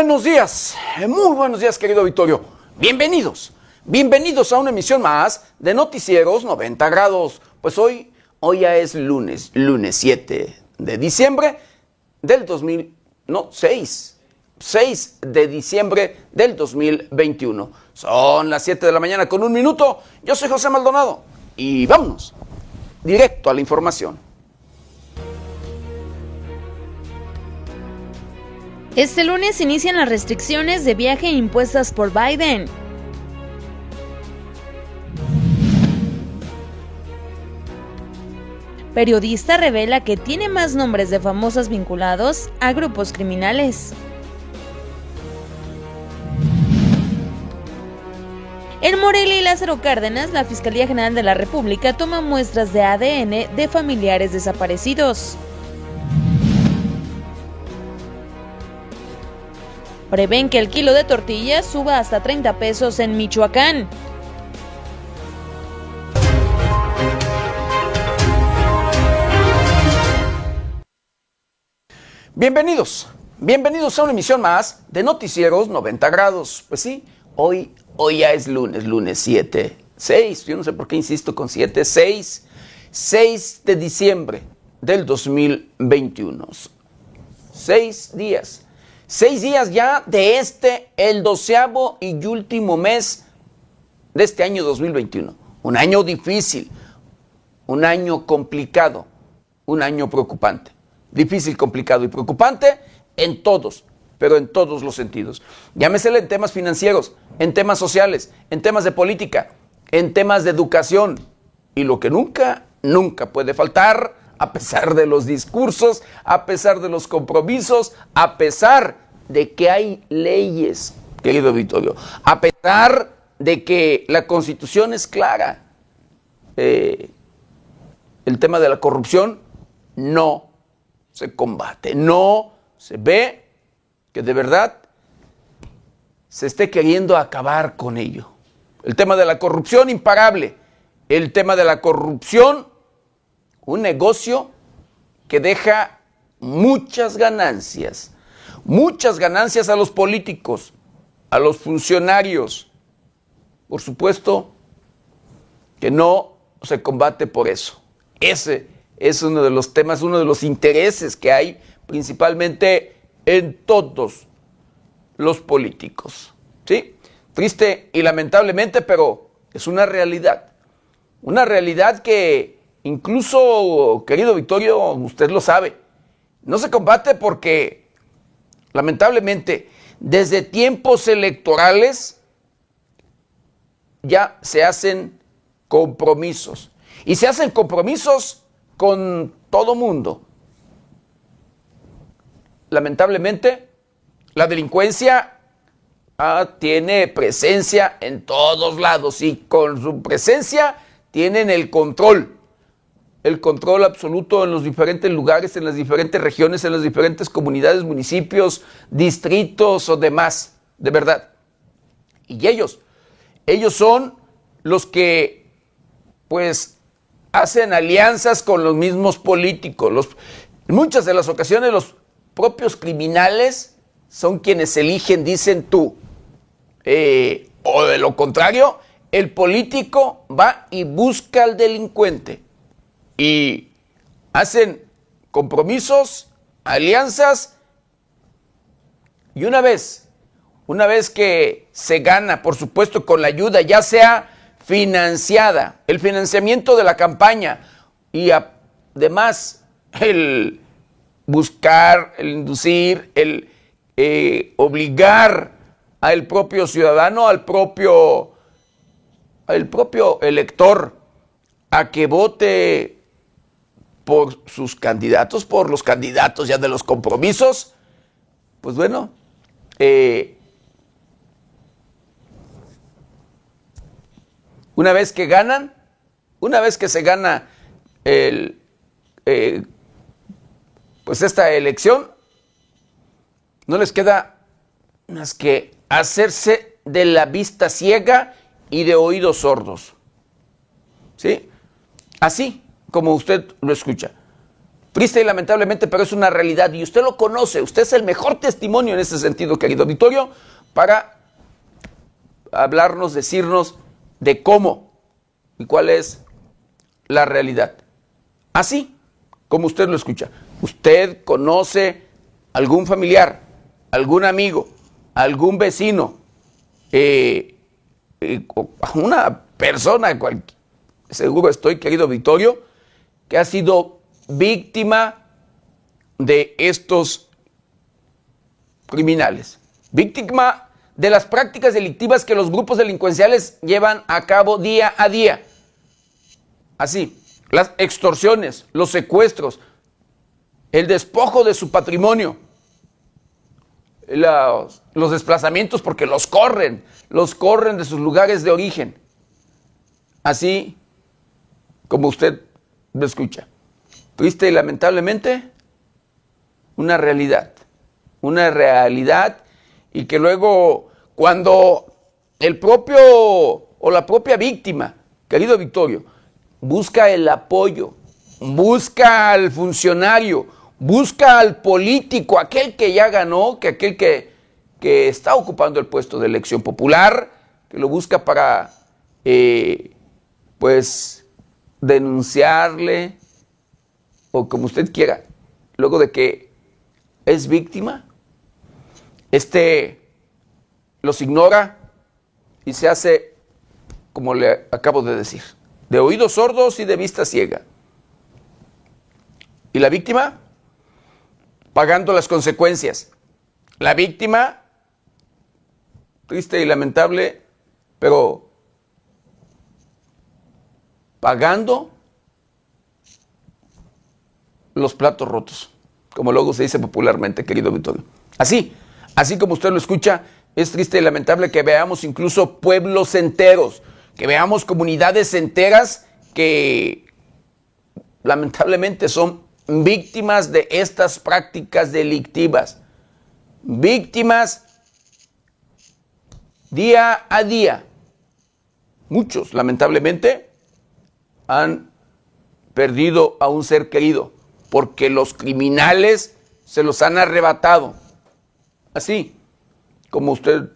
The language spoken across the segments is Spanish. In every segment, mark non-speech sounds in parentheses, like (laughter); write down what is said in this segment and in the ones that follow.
buenos días, eh, muy buenos días querido Vittorio. Bienvenidos, bienvenidos a una emisión más de Noticieros 90 grados. Pues hoy, hoy ya es lunes, lunes 7 de diciembre del 2000, no, 6, 6 de diciembre del 2021. Son las 7 de la mañana con un minuto. Yo soy José Maldonado y vámonos directo a la información. Este lunes inician las restricciones de viaje impuestas por Biden. Periodista revela que tiene más nombres de famosas vinculados a grupos criminales. En Morelia y Lázaro Cárdenas, la Fiscalía General de la República toma muestras de ADN de familiares desaparecidos. Prevén que el kilo de tortillas suba hasta 30 pesos en Michoacán. Bienvenidos, bienvenidos a una emisión más de Noticieros 90 grados. Pues sí, hoy, hoy ya es lunes, lunes 7, 6, yo no sé por qué insisto con 7, 6, 6 de diciembre del 2021. Seis días Seis días ya de este, el doceavo y último mes de este año 2021. Un año difícil, un año complicado, un año preocupante. Difícil, complicado y preocupante en todos, pero en todos los sentidos. Llámesele en temas financieros, en temas sociales, en temas de política, en temas de educación. Y lo que nunca, nunca puede faltar, a pesar de los discursos, a pesar de los compromisos, a pesar de que hay leyes, querido Vittorio, a pesar de que la constitución es clara, eh, el tema de la corrupción no se combate, no se ve que de verdad se esté queriendo acabar con ello. El tema de la corrupción imparable, el tema de la corrupción un negocio que deja muchas ganancias, muchas ganancias a los políticos, a los funcionarios. Por supuesto que no se combate por eso. Ese es uno de los temas, uno de los intereses que hay principalmente en todos los políticos. ¿Sí? Triste y lamentablemente, pero es una realidad. Una realidad que Incluso, querido Victorio, usted lo sabe, no se combate porque, lamentablemente, desde tiempos electorales ya se hacen compromisos. Y se hacen compromisos con todo mundo. Lamentablemente, la delincuencia ah, tiene presencia en todos lados y con su presencia tienen el control el control absoluto en los diferentes lugares, en las diferentes regiones, en las diferentes comunidades, municipios, distritos o demás, de verdad. Y ellos, ellos son los que, pues, hacen alianzas con los mismos políticos. Los, en muchas de las ocasiones los propios criminales son quienes eligen, dicen tú. Eh, o de lo contrario, el político va y busca al delincuente y hacen compromisos, alianzas, y una vez, una vez que se gana, por supuesto, con la ayuda, ya sea financiada, el financiamiento de la campaña y además el buscar, el inducir, el eh, obligar al propio ciudadano, al propio, al propio elector a que vote por sus candidatos, por los candidatos ya de los compromisos, pues bueno, eh, una vez que ganan, una vez que se gana el, eh, pues esta elección, no les queda más que hacerse de la vista ciega y de oídos sordos. ¿Sí? Así, como usted lo escucha. Triste y lamentablemente, pero es una realidad y usted lo conoce. Usted es el mejor testimonio en ese sentido, querido auditorio, para hablarnos, decirnos de cómo y cuál es la realidad. Así como usted lo escucha. Usted conoce algún familiar, algún amigo, algún vecino, eh, eh, una persona, seguro estoy, querido Victorio, que ha sido víctima de estos criminales, víctima de las prácticas delictivas que los grupos delincuenciales llevan a cabo día a día. Así, las extorsiones, los secuestros, el despojo de su patrimonio, los, desplazamientos porque los corren, los corren de sus lugares de origen. Así como usted lo escucha. Triste y lamentablemente, una realidad. Una realidad y que luego cuando el propio o la propia víctima, querido Victorio, busca el apoyo, busca al funcionario, busca al político, aquel que ya ganó, que aquel que, que está ocupando el puesto de elección popular, que lo busca para, eh, pues, denunciarle, o como usted quiera, luego de que es víctima, este los ignora y se hace, como le acabo de decir, de oídos sordos y de vista ciega. Y la víctima pagando las consecuencias. La víctima, triste y lamentable, pero pagando los platos rotos, como luego se dice popularmente, querido Victorio. Así, así como usted lo escucha, es triste y lamentable que veamos incluso pueblos enteros, que veamos comunidades enteras que lamentablemente son víctimas de estas prácticas delictivas, víctimas día a día. Muchos, lamentablemente, han perdido a un ser querido porque los criminales se los han arrebatado. Así como usted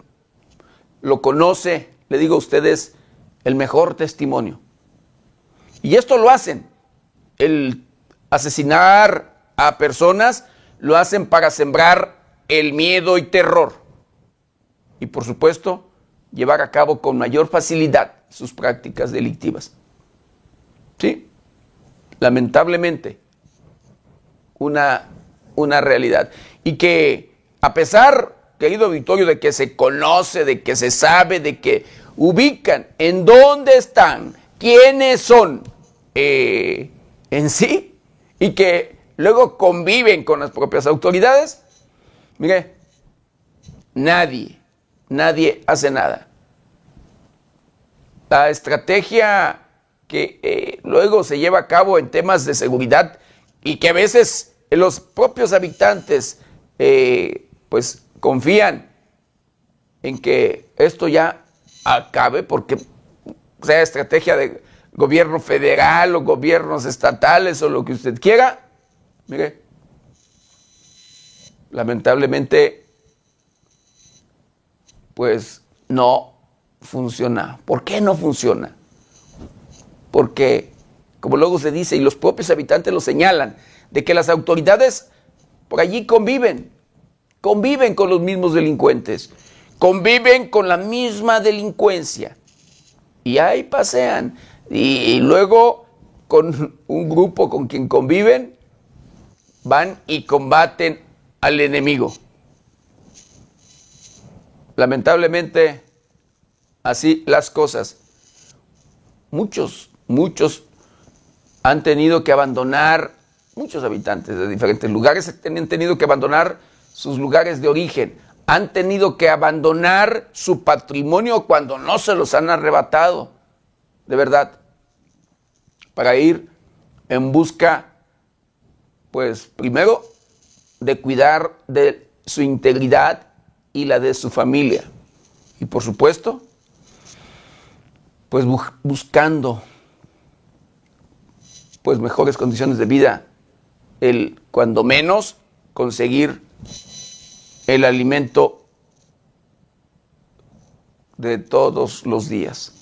lo conoce, le digo a ustedes el mejor testimonio. Y esto lo hacen. El asesinar a personas lo hacen para sembrar el miedo y terror. Y por supuesto, llevar a cabo con mayor facilidad sus prácticas delictivas. Sí, lamentablemente, una, una realidad. Y que a pesar, querido auditorio, de que se conoce, de que se sabe, de que ubican en dónde están, quiénes son eh, en sí y que luego conviven con las propias autoridades, mire, nadie, nadie hace nada. La estrategia que eh, luego se lleva a cabo en temas de seguridad y que a veces los propios habitantes eh, pues confían en que esto ya acabe porque sea estrategia de gobierno federal o gobiernos estatales o lo que usted quiera, mire, lamentablemente, pues no funciona. ¿Por qué no funciona? Porque, como luego se dice, y los propios habitantes lo señalan, de que las autoridades por allí conviven, conviven con los mismos delincuentes conviven con la misma delincuencia. Y ahí pasean. Y, luego con un grupo con quien conviven, van y combaten al enemigo. Lamentablemente, así las cosas. Muchos, muchos han tenido que abandonar, muchos habitantes de diferentes lugares han tenido que abandonar sus lugares de origen han tenido que abandonar su patrimonio cuando no se los han arrebatado, de verdad, para ir en busca, pues primero, de cuidar de su integridad y la de su familia. Y por supuesto, pues buscando pues mejores condiciones de vida el, cuando menos, conseguir el alimento de todos los días.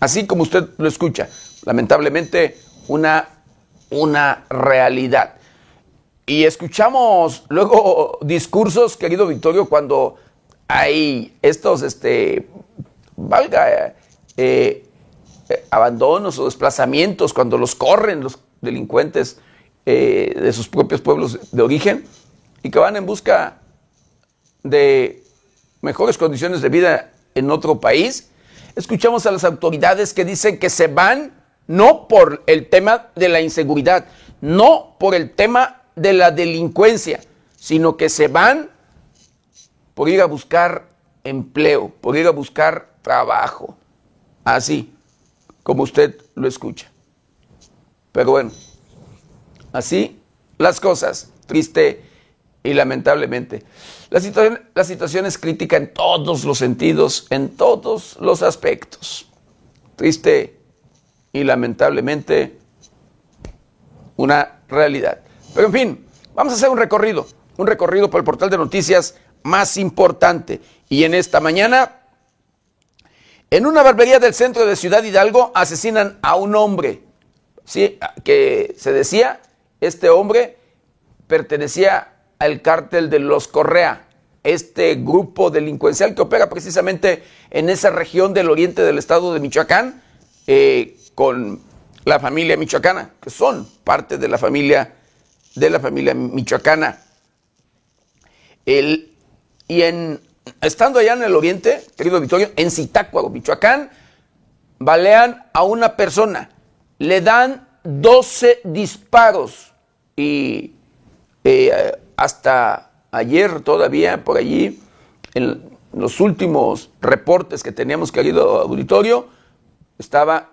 Así como usted lo escucha, lamentablemente una, una realidad. Y escuchamos luego discursos, querido Victorio, cuando hay estos, este, valga, eh, abandonos o desplazamientos, cuando los corren los delincuentes eh, de sus propios pueblos de origen y que van en busca de mejores condiciones de vida en otro país. Escuchamos a las autoridades que dicen que se van no por el tema de la inseguridad, no por el tema de la delincuencia, sino que se van por ir a buscar empleo, por ir a buscar trabajo. Así como usted lo escucha. Pero bueno, así las cosas, triste y lamentablemente. La situación, es crítica en todos los sentidos, en todos los aspectos. Triste y lamentablemente una realidad. Pero en fin, vamos a hacer un recorrido, un recorrido por el portal de noticias más importante. Y en esta mañana, en una barbería del centro de Ciudad Hidalgo, asesinan a un hombre. Sí, que se decía, este hombre pertenecía al cártel de los Correa, este grupo delincuencial que opera precisamente en esa región del oriente del estado de Michoacán, eh, con la familia michoacana, que son parte de la familia de la familia michoacana. El, y en, estando allá en el oriente, querido Victorio, en Zitácuaro, Michoacán, balean a una persona, le dan 12 disparos y eh, hasta ayer todavía por allí, en los últimos reportes que teníamos querido auditorio, estaba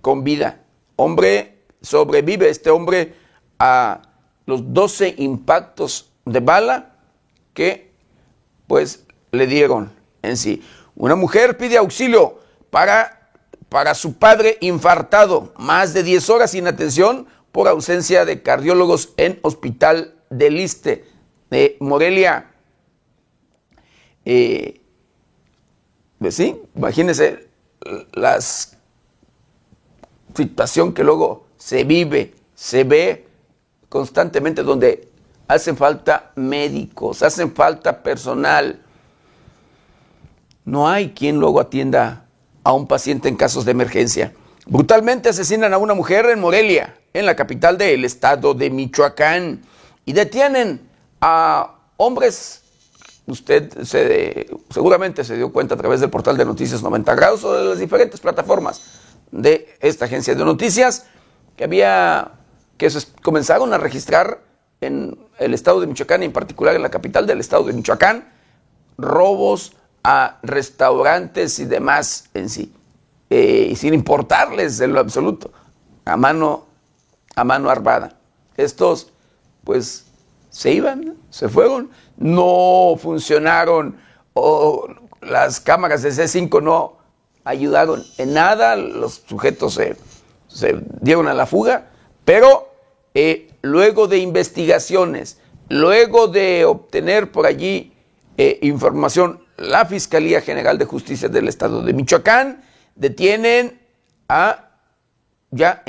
con vida. Hombre, sobrevive este hombre a los 12 impactos de bala que pues le dieron en sí. Una mujer pide auxilio para, para su padre infartado, más de 10 horas sin atención por ausencia de cardiólogos en hospital de Liste, de Morelia. Eh, pues imagínense las situación que luego se vive, se ve constantemente donde hacen falta médicos, hacen falta personal. No hay quien luego atienda a un paciente en casos de emergencia. Brutalmente asesinan a una mujer en Morelia, en la capital del estado de Michoacán, y detienen a hombres. Usted se, seguramente se dio cuenta a través del portal de Noticias 90 Grados o de las diferentes plataformas de esta agencia de noticias que había que comenzaron a registrar en el estado de Michoacán en particular en la capital del estado de Michoacán robos a restaurantes y demás en sí eh, sin importarles en lo absoluto a mano a mano armada. Estos pues se iban se fueron no funcionaron o las cámaras de C5 no ayudaron en nada, los sujetos se, dieron a la fuga, pero eh, luego de investigaciones, luego de obtener por allí eh, información, la Fiscalía General de Justicia del Estado de Michoacán detienen a ya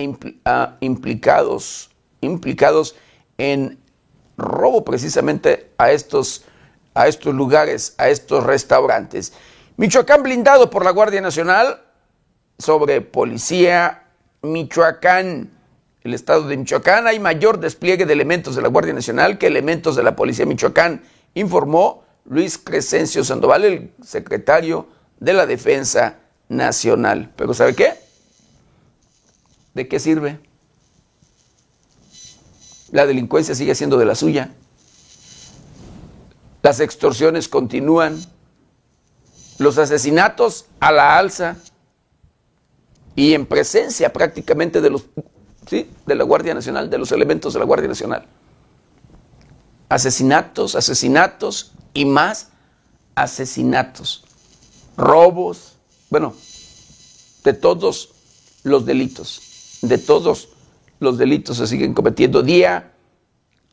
implicados, implicados en robo precisamente a estos, a estos lugares, a estos restaurantes. Michoacán blindado por la Guardia Nacional sobre Policía Michoacán. El estado de Michoacán hay mayor despliegue de elementos de la Guardia Nacional que elementos de la Policía Michoacán, informó Luis Crescencio Sandoval, el secretario de la Defensa Nacional. Pero ¿sabe qué? ¿De qué sirve? La delincuencia sigue siendo de la suya. Las extorsiones continúan los asesinatos a la alza y en presencia prácticamente de los ¿sí? de la Guardia Nacional, de los elementos de la Guardia Nacional. Asesinatos, asesinatos y más asesinatos, robos, bueno, de todos los delitos, de todos los delitos se siguen cometiendo día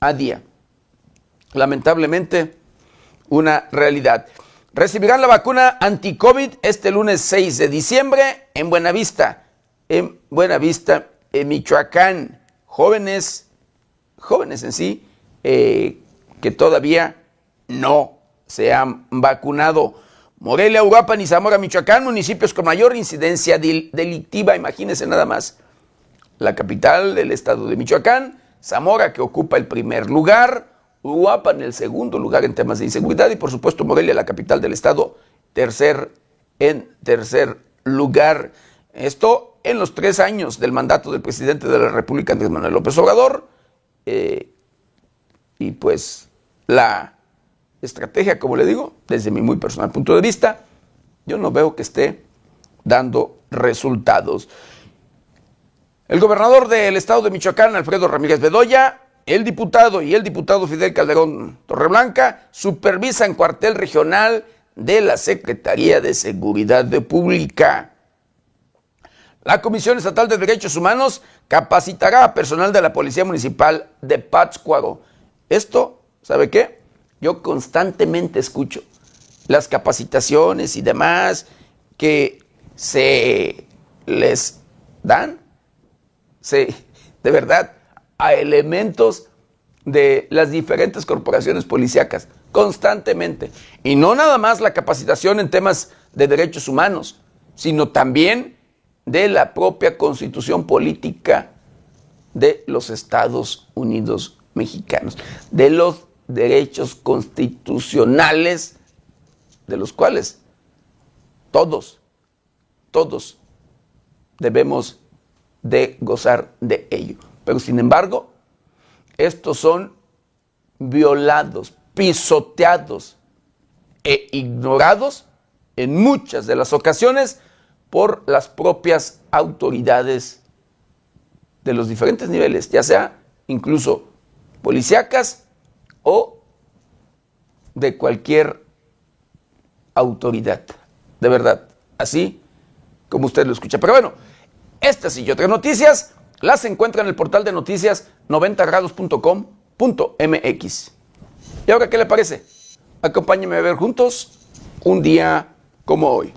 a día. Lamentablemente, una realidad. Recibirán la vacuna anti-COVID este lunes 6 de diciembre en Buenavista, en Buenavista, en Michoacán. Jóvenes, jóvenes en sí, eh, que todavía no se han vacunado. Morelia, Uruapan y Zamora, Michoacán, municipios con mayor incidencia delictiva, imagínense nada más. La capital del estado de Michoacán, Zamora que ocupa el primer lugar, Uruapan el segundo lugar en temas de inseguridad y por supuesto Morelia, la capital del estado, tercer en tercer lugar. Esto en los tres años del mandato del presidente de la República, Andrés Manuel López Obrador. Eh, y pues la estrategia, como le digo, desde mi muy personal punto de vista, yo no veo que esté dando resultados. El gobernador del estado de Michoacán, Alfredo Ramírez Bedoya, el diputado y el diputado Fidel Calderón Torreblanca supervisan cuartel regional de la Secretaría de Seguridad Pública. La Comisión Estatal de Derechos Humanos capacitará a personal de la Policía Municipal de Pátzcuaro. Esto, ¿sabe qué? Yo constantemente escucho las capacitaciones y demás que se les dan, se, de verdad, a elementos de las diferentes corporaciones policíacas, constantemente. Y no nada más la capacitación en temas de derechos humanos, sino también de la propia constitución política de los Estados Unidos mexicanos, de los derechos constitucionales de los cuales todos, todos debemos de gozar de ello. Pero sin embargo, estos son violados, pisoteados e ignorados en muchas de las ocasiones por las propias autoridades de los diferentes niveles, ya sea incluso policíacas o de cualquier autoridad. De verdad, así como usted lo escucha. Pero bueno, estas y otras noticias las encuentra en el portal de noticias 90grados.com.mx. ¿Y ahora qué le parece? Acompáñeme a ver juntos un día como hoy.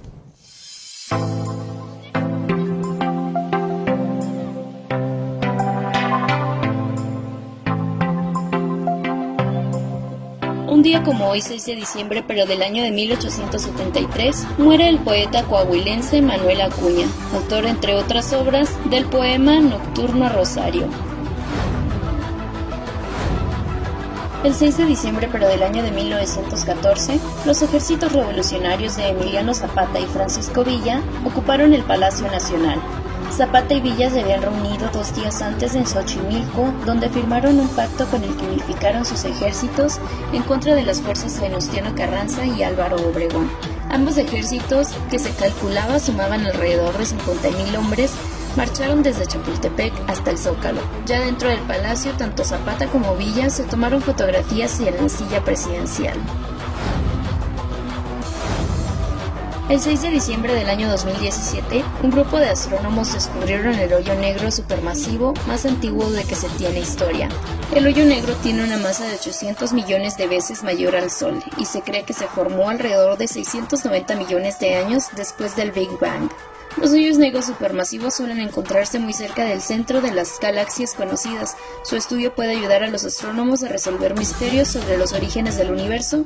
Día como hoy, 6 de diciembre, pero del año de 1873, muere el poeta coahuilense Manuel Acuña, autor, entre otras obras, del poema Nocturno Rosario. El 6 de diciembre, pero del año de 1914, los ejércitos revolucionarios de Emiliano Zapata y Francisco Villa ocuparon el Palacio Nacional, Zapata y Villa se habían reunido dos días antes en Xochimilco, donde firmaron un pacto con el que unificaron sus ejércitos en contra de las fuerzas Venustiano Carranza y Álvaro Obregón. Ambos ejércitos, que se calculaba sumaban alrededor de 50.000 hombres, marcharon desde Chapultepec hasta el Zócalo. Ya dentro del palacio, tanto Zapata como Villa se tomaron fotografías en la silla presidencial. El 6 de diciembre del año 2017, un grupo de astrónomos descubrieron el hoyo negro supermasivo más antiguo de que se tiene historia. El hoyo negro tiene una masa de 800 millones de veces mayor al Sol y se cree que se formó alrededor de 690 millones de años después del Big Bang. Los hoyos negros supermasivos suelen encontrarse muy cerca del centro de las galaxias conocidas. Su estudio puede ayudar a los astrónomos a resolver misterios sobre los orígenes del universo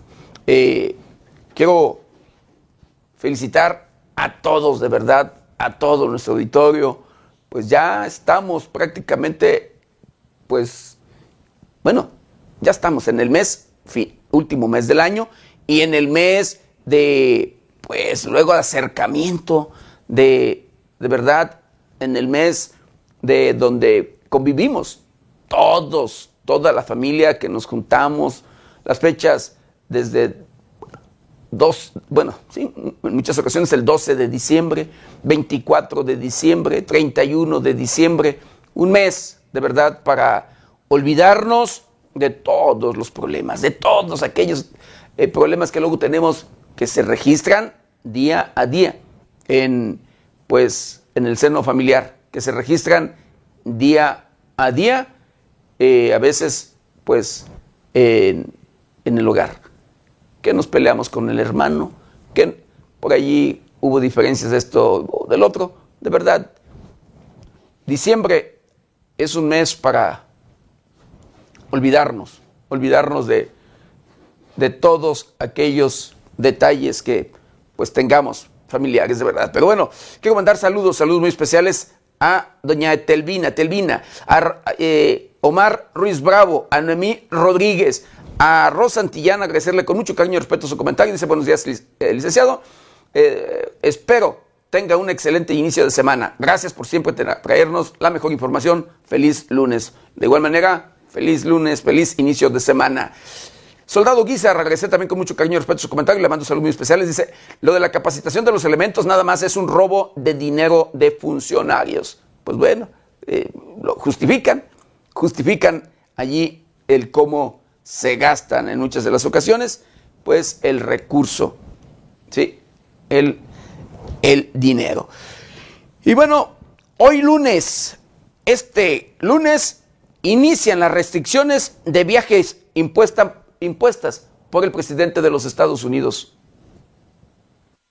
eh, quiero felicitar a todos, de verdad, a todo nuestro auditorio. Pues ya estamos prácticamente, pues, bueno, ya estamos en el mes, último mes del año, y en el mes de, pues luego de acercamiento, de, de verdad, en el mes de donde convivimos todos, toda la familia que nos juntamos, las fechas desde dos, bueno, sí, en muchas ocasiones el 12 de diciembre, 24 de diciembre, 31 de diciembre, un mes de verdad para olvidarnos de todos los problemas, de todos aquellos eh, problemas que luego tenemos que se registran día a día en pues en el seno familiar, que se registran día a día, eh, a veces pues en el hogar que nos peleamos con el hermano, que por allí hubo diferencias de esto o del otro. De verdad, diciembre es un mes para olvidarnos, olvidarnos de, de todos aquellos detalles que pues tengamos familiares de verdad. Pero bueno, quiero mandar saludos, saludos muy especiales a doña Telvina, Telvina, a eh, Omar Ruiz Bravo, a Noemí Rodríguez, a Rosa Antillana, agradecerle con mucho cariño y respeto su comentario. Dice, buenos días, eh, licenciado. Eh, espero tenga un excelente inicio de semana. Gracias por siempre traernos la mejor información. Feliz lunes. De igual manera, feliz lunes, feliz inicio de semana. Soldado Guizar, agradecer también con mucho cariño y respeto su comentario. Le mando saludos muy especiales. Dice, lo de la capacitación de los elementos nada más es un robo de dinero de funcionarios. Pues bueno, eh, lo justifican, justifican allí el cómo se gastan en muchas de las ocasiones, pues el recurso, ¿sí? El, el dinero. Y bueno, hoy lunes, este lunes, inician las restricciones de viajes impuestas por el presidente de los Estados Unidos.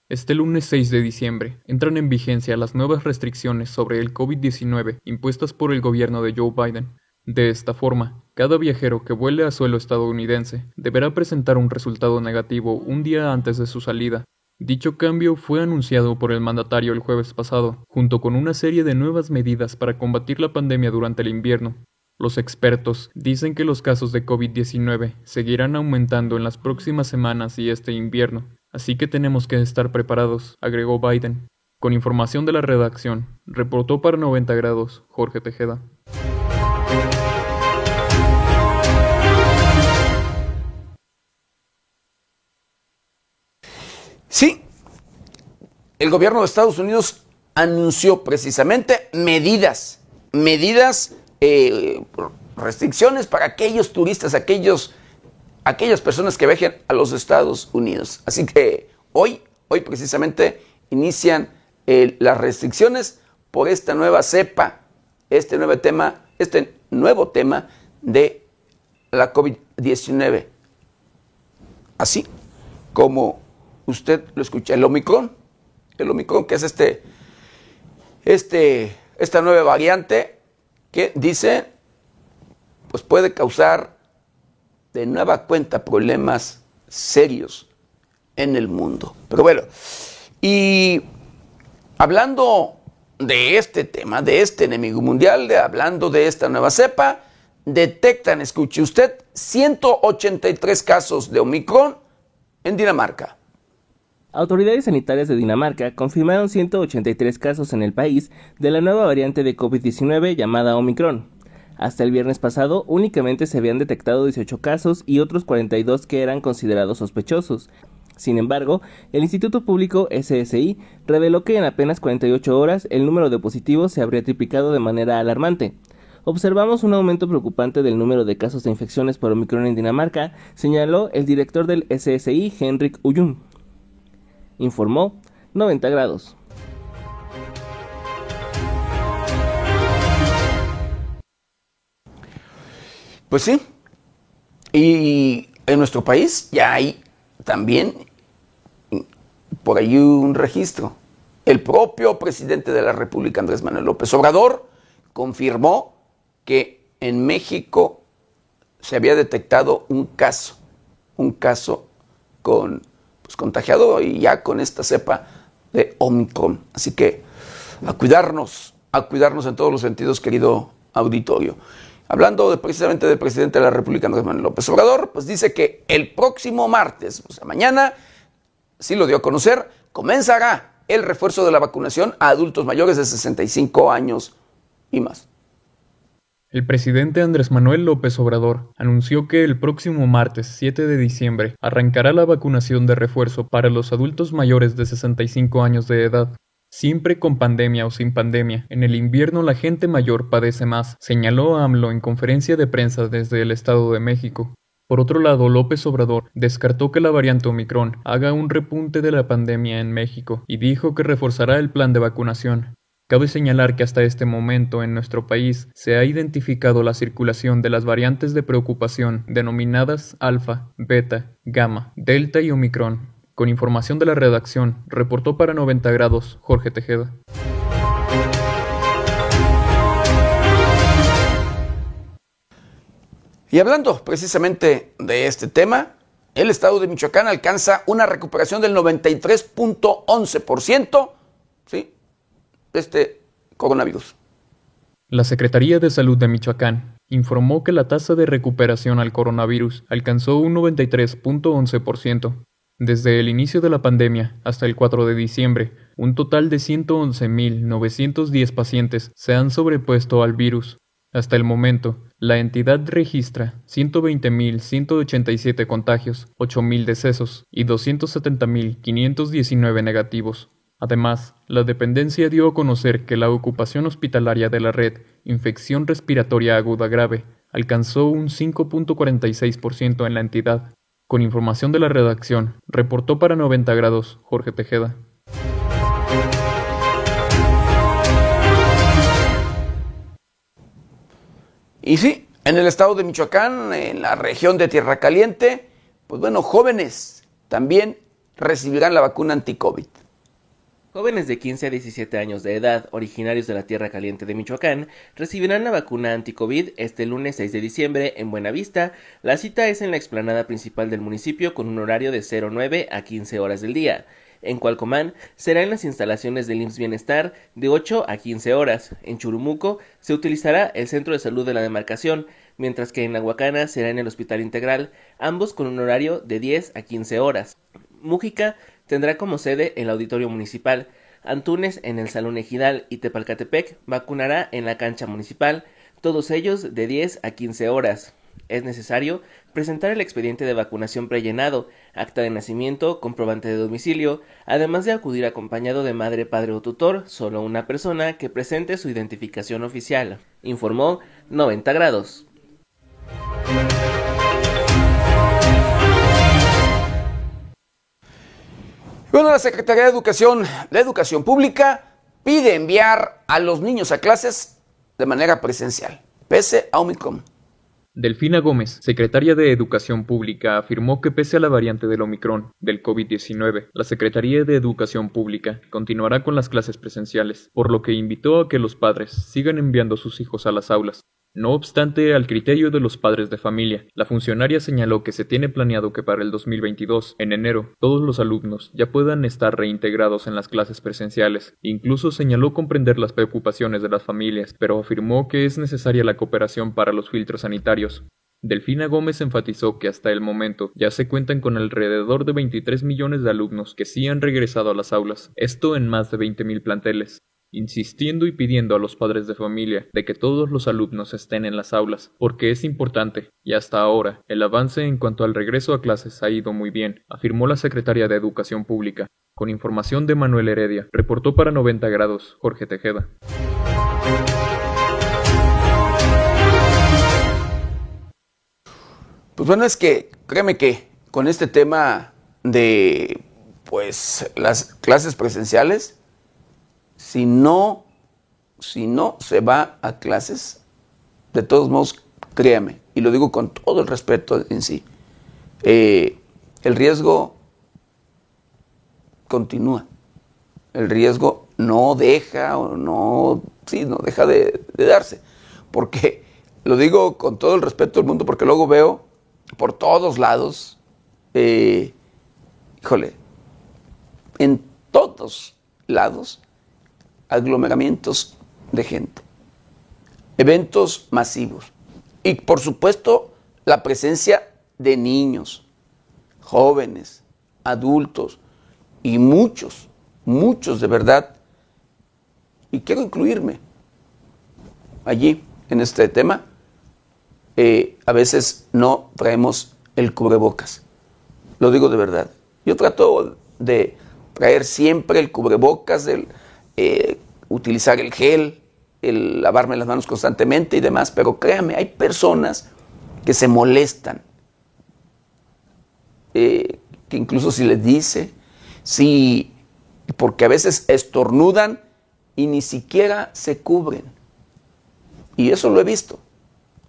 Este lunes 6 de diciembre entran en vigencia las nuevas restricciones sobre el COVID-19 impuestas por el gobierno de Joe Biden. De esta forma, cada viajero que vuele a suelo estadounidense deberá presentar un resultado negativo un día antes de su salida. Dicho cambio fue anunciado por el mandatario el jueves pasado, junto con una serie de nuevas medidas para combatir la pandemia durante el invierno. Los expertos dicen que los casos de COVID-19 seguirán aumentando en las próximas semanas y este invierno, así que tenemos que estar preparados, agregó Biden. Con información de la redacción, reportó para 90 grados Jorge Tejeda. Sí, el gobierno de Estados Unidos anunció precisamente medidas, medidas, eh, restricciones para aquellos turistas, aquellos, aquellas personas que viajen a los Estados Unidos. Así que hoy, hoy precisamente inician eh, las restricciones por esta nueva cepa, este nuevo tema, este nuevo tema de la COVID-19. Así como usted lo escucha, el Omicron, el Omicron que es este, este, esta nueva variante que dice, pues puede causar de nueva cuenta problemas serios en el mundo. Pero bueno, y hablando de este tema, de este enemigo mundial, de, hablando de esta nueva cepa, detectan, escuche usted, 183 casos de Omicron en Dinamarca. Autoridades sanitarias de Dinamarca confirmaron 183 casos en el país de la nueva variante de COVID-19 llamada Omicron. Hasta el viernes pasado únicamente se habían detectado 18 casos y otros 42 que eran considerados sospechosos. Sin embargo, el Instituto Público SSI reveló que en apenas 48 horas el número de positivos se habría triplicado de manera alarmante. Observamos un aumento preocupante del número de casos de infecciones por Omicron en Dinamarca, señaló el director del SSI, Henrik Uyum informó 90 grados. Pues sí. Y en nuestro país ya hay también por ahí un registro. El propio presidente de la República, Andrés Manuel López Obrador, confirmó que en México se había detectado un caso, un caso con pues, contagiado y ya con esta cepa de Omicron. Así que a cuidarnos, a cuidarnos en todos los sentidos, querido auditorio. hablando precisamente del presidente de la República, Andrés Manuel López Obrador, pues dice que el próximo martes, o sea, mañana, sí lo dio a conocer, comenzará el refuerzo de la vacunación a adultos mayores de 65 años y más. El presidente Andrés Manuel López Obrador anunció que el próximo martes 7 de diciembre arrancará la vacunación de refuerzo para los adultos mayores de 65 años de edad. Siempre con pandemia o sin pandemia, en el invierno la gente mayor padece más, señaló AMLO en conferencia de prensa desde el Estado de México. Por otro lado, López Obrador descartó que la variante Omicron haga un repunte de la pandemia en México y dijo que reforzará el plan de vacunación. Cabe señalar que hasta este momento en nuestro país se ha identificado la circulación de las variantes de preocupación denominadas alfa, beta, gamma, delta y omicron. Con información de la redacción, reportó para 90 grados Jorge Tejeda. Y hablando precisamente de este tema, el estado de Michoacán alcanza una recuperación del 93.11%, ¿sí? Este coronavirus. La Secretaría de Salud de Michoacán informó que la tasa de recuperación al coronavirus alcanzó un 93.11%. Desde el inicio de la pandemia hasta el 4 de diciembre, un total de 111.910 pacientes se han sobrepuesto al virus. Hasta el momento, la entidad registra 120.187 contagios, 8.000 decesos y 270.519 negativos. Además, la dependencia dio a conocer que la ocupación hospitalaria de la red Infección Respiratoria Aguda Grave alcanzó un 5.46% en la entidad. Con información de la redacción, reportó para 90 grados Jorge Tejeda. Y sí, en el estado de Michoacán, en la región de Tierra Caliente, pues bueno, jóvenes también recibirán la vacuna anti-COVID. Jóvenes de 15 a 17 años de edad, originarios de la Tierra Caliente de Michoacán, recibirán la vacuna anti-COVID este lunes 6 de diciembre en Buenavista. La cita es en la explanada principal del municipio con un horario de 09 a 15 horas del día. En Cualcomán será en las instalaciones del IMSS Bienestar de 8 a 15 horas. En Churumuco se utilizará el Centro de Salud de la demarcación, mientras que en Aguacana será en el Hospital Integral, ambos con un horario de 10 a 15 horas. Mújica tendrá como sede el Auditorio Municipal. Antunes en el Salón Ejidal y Tepalcatepec vacunará en la cancha municipal, todos ellos de 10 a 15 horas. Es necesario presentar el expediente de vacunación prellenado, acta de nacimiento, comprobante de domicilio, además de acudir acompañado de madre, padre o tutor, solo una persona que presente su identificación oficial, informó 90 grados. La Secretaría de Educación, la Educación Pública, pide enviar a los niños a clases de manera presencial, pese a Omicron. Delfina Gómez, secretaria de Educación Pública, afirmó que pese a la variante del Omicron del COVID-19, la Secretaría de Educación Pública continuará con las clases presenciales, por lo que invitó a que los padres sigan enviando a sus hijos a las aulas. No obstante, al criterio de los padres de familia, la funcionaria señaló que se tiene planeado que para el 2022, en enero, todos los alumnos ya puedan estar reintegrados en las clases presenciales. Incluso señaló comprender las preocupaciones de las familias, pero afirmó que es necesaria la cooperación para los filtros sanitarios. Delfina Gómez enfatizó que hasta el momento ya se cuentan con alrededor de 23 millones de alumnos que sí han regresado a las aulas, esto en más de 20.000 planteles insistiendo y pidiendo a los padres de familia de que todos los alumnos estén en las aulas, porque es importante, y hasta ahora el avance en cuanto al regreso a clases ha ido muy bien, afirmó la secretaria de Educación Pública. Con información de Manuel Heredia, reportó para 90 grados Jorge Tejeda. Pues bueno, es que créeme que con este tema de pues las clases presenciales, si no, si no se va a clases, de todos modos, créame, y lo digo con todo el respeto en sí, eh, el riesgo continúa. El riesgo no deja o no, sí, no deja de, darse. Porque lo digo con todo el respeto del mundo, porque luego veo por todos lados, eh, híjole, en todos lados aglomeramientos de gente, eventos masivos. Y por supuesto, la presencia de niños, jóvenes, adultos y muchos, muchos de verdad. Y quiero incluirme allí en este tema. Eh, a veces no traemos el cubrebocas. Lo digo de verdad. Yo trato de traer siempre el cubrebocas, el, eh, utilizar el gel, el lavarme las manos constantemente y demás, pero créame, hay personas que se molestan, eh, que incluso si les dice, si, porque a veces estornudan y ni siquiera se cubren. Y eso lo he visto,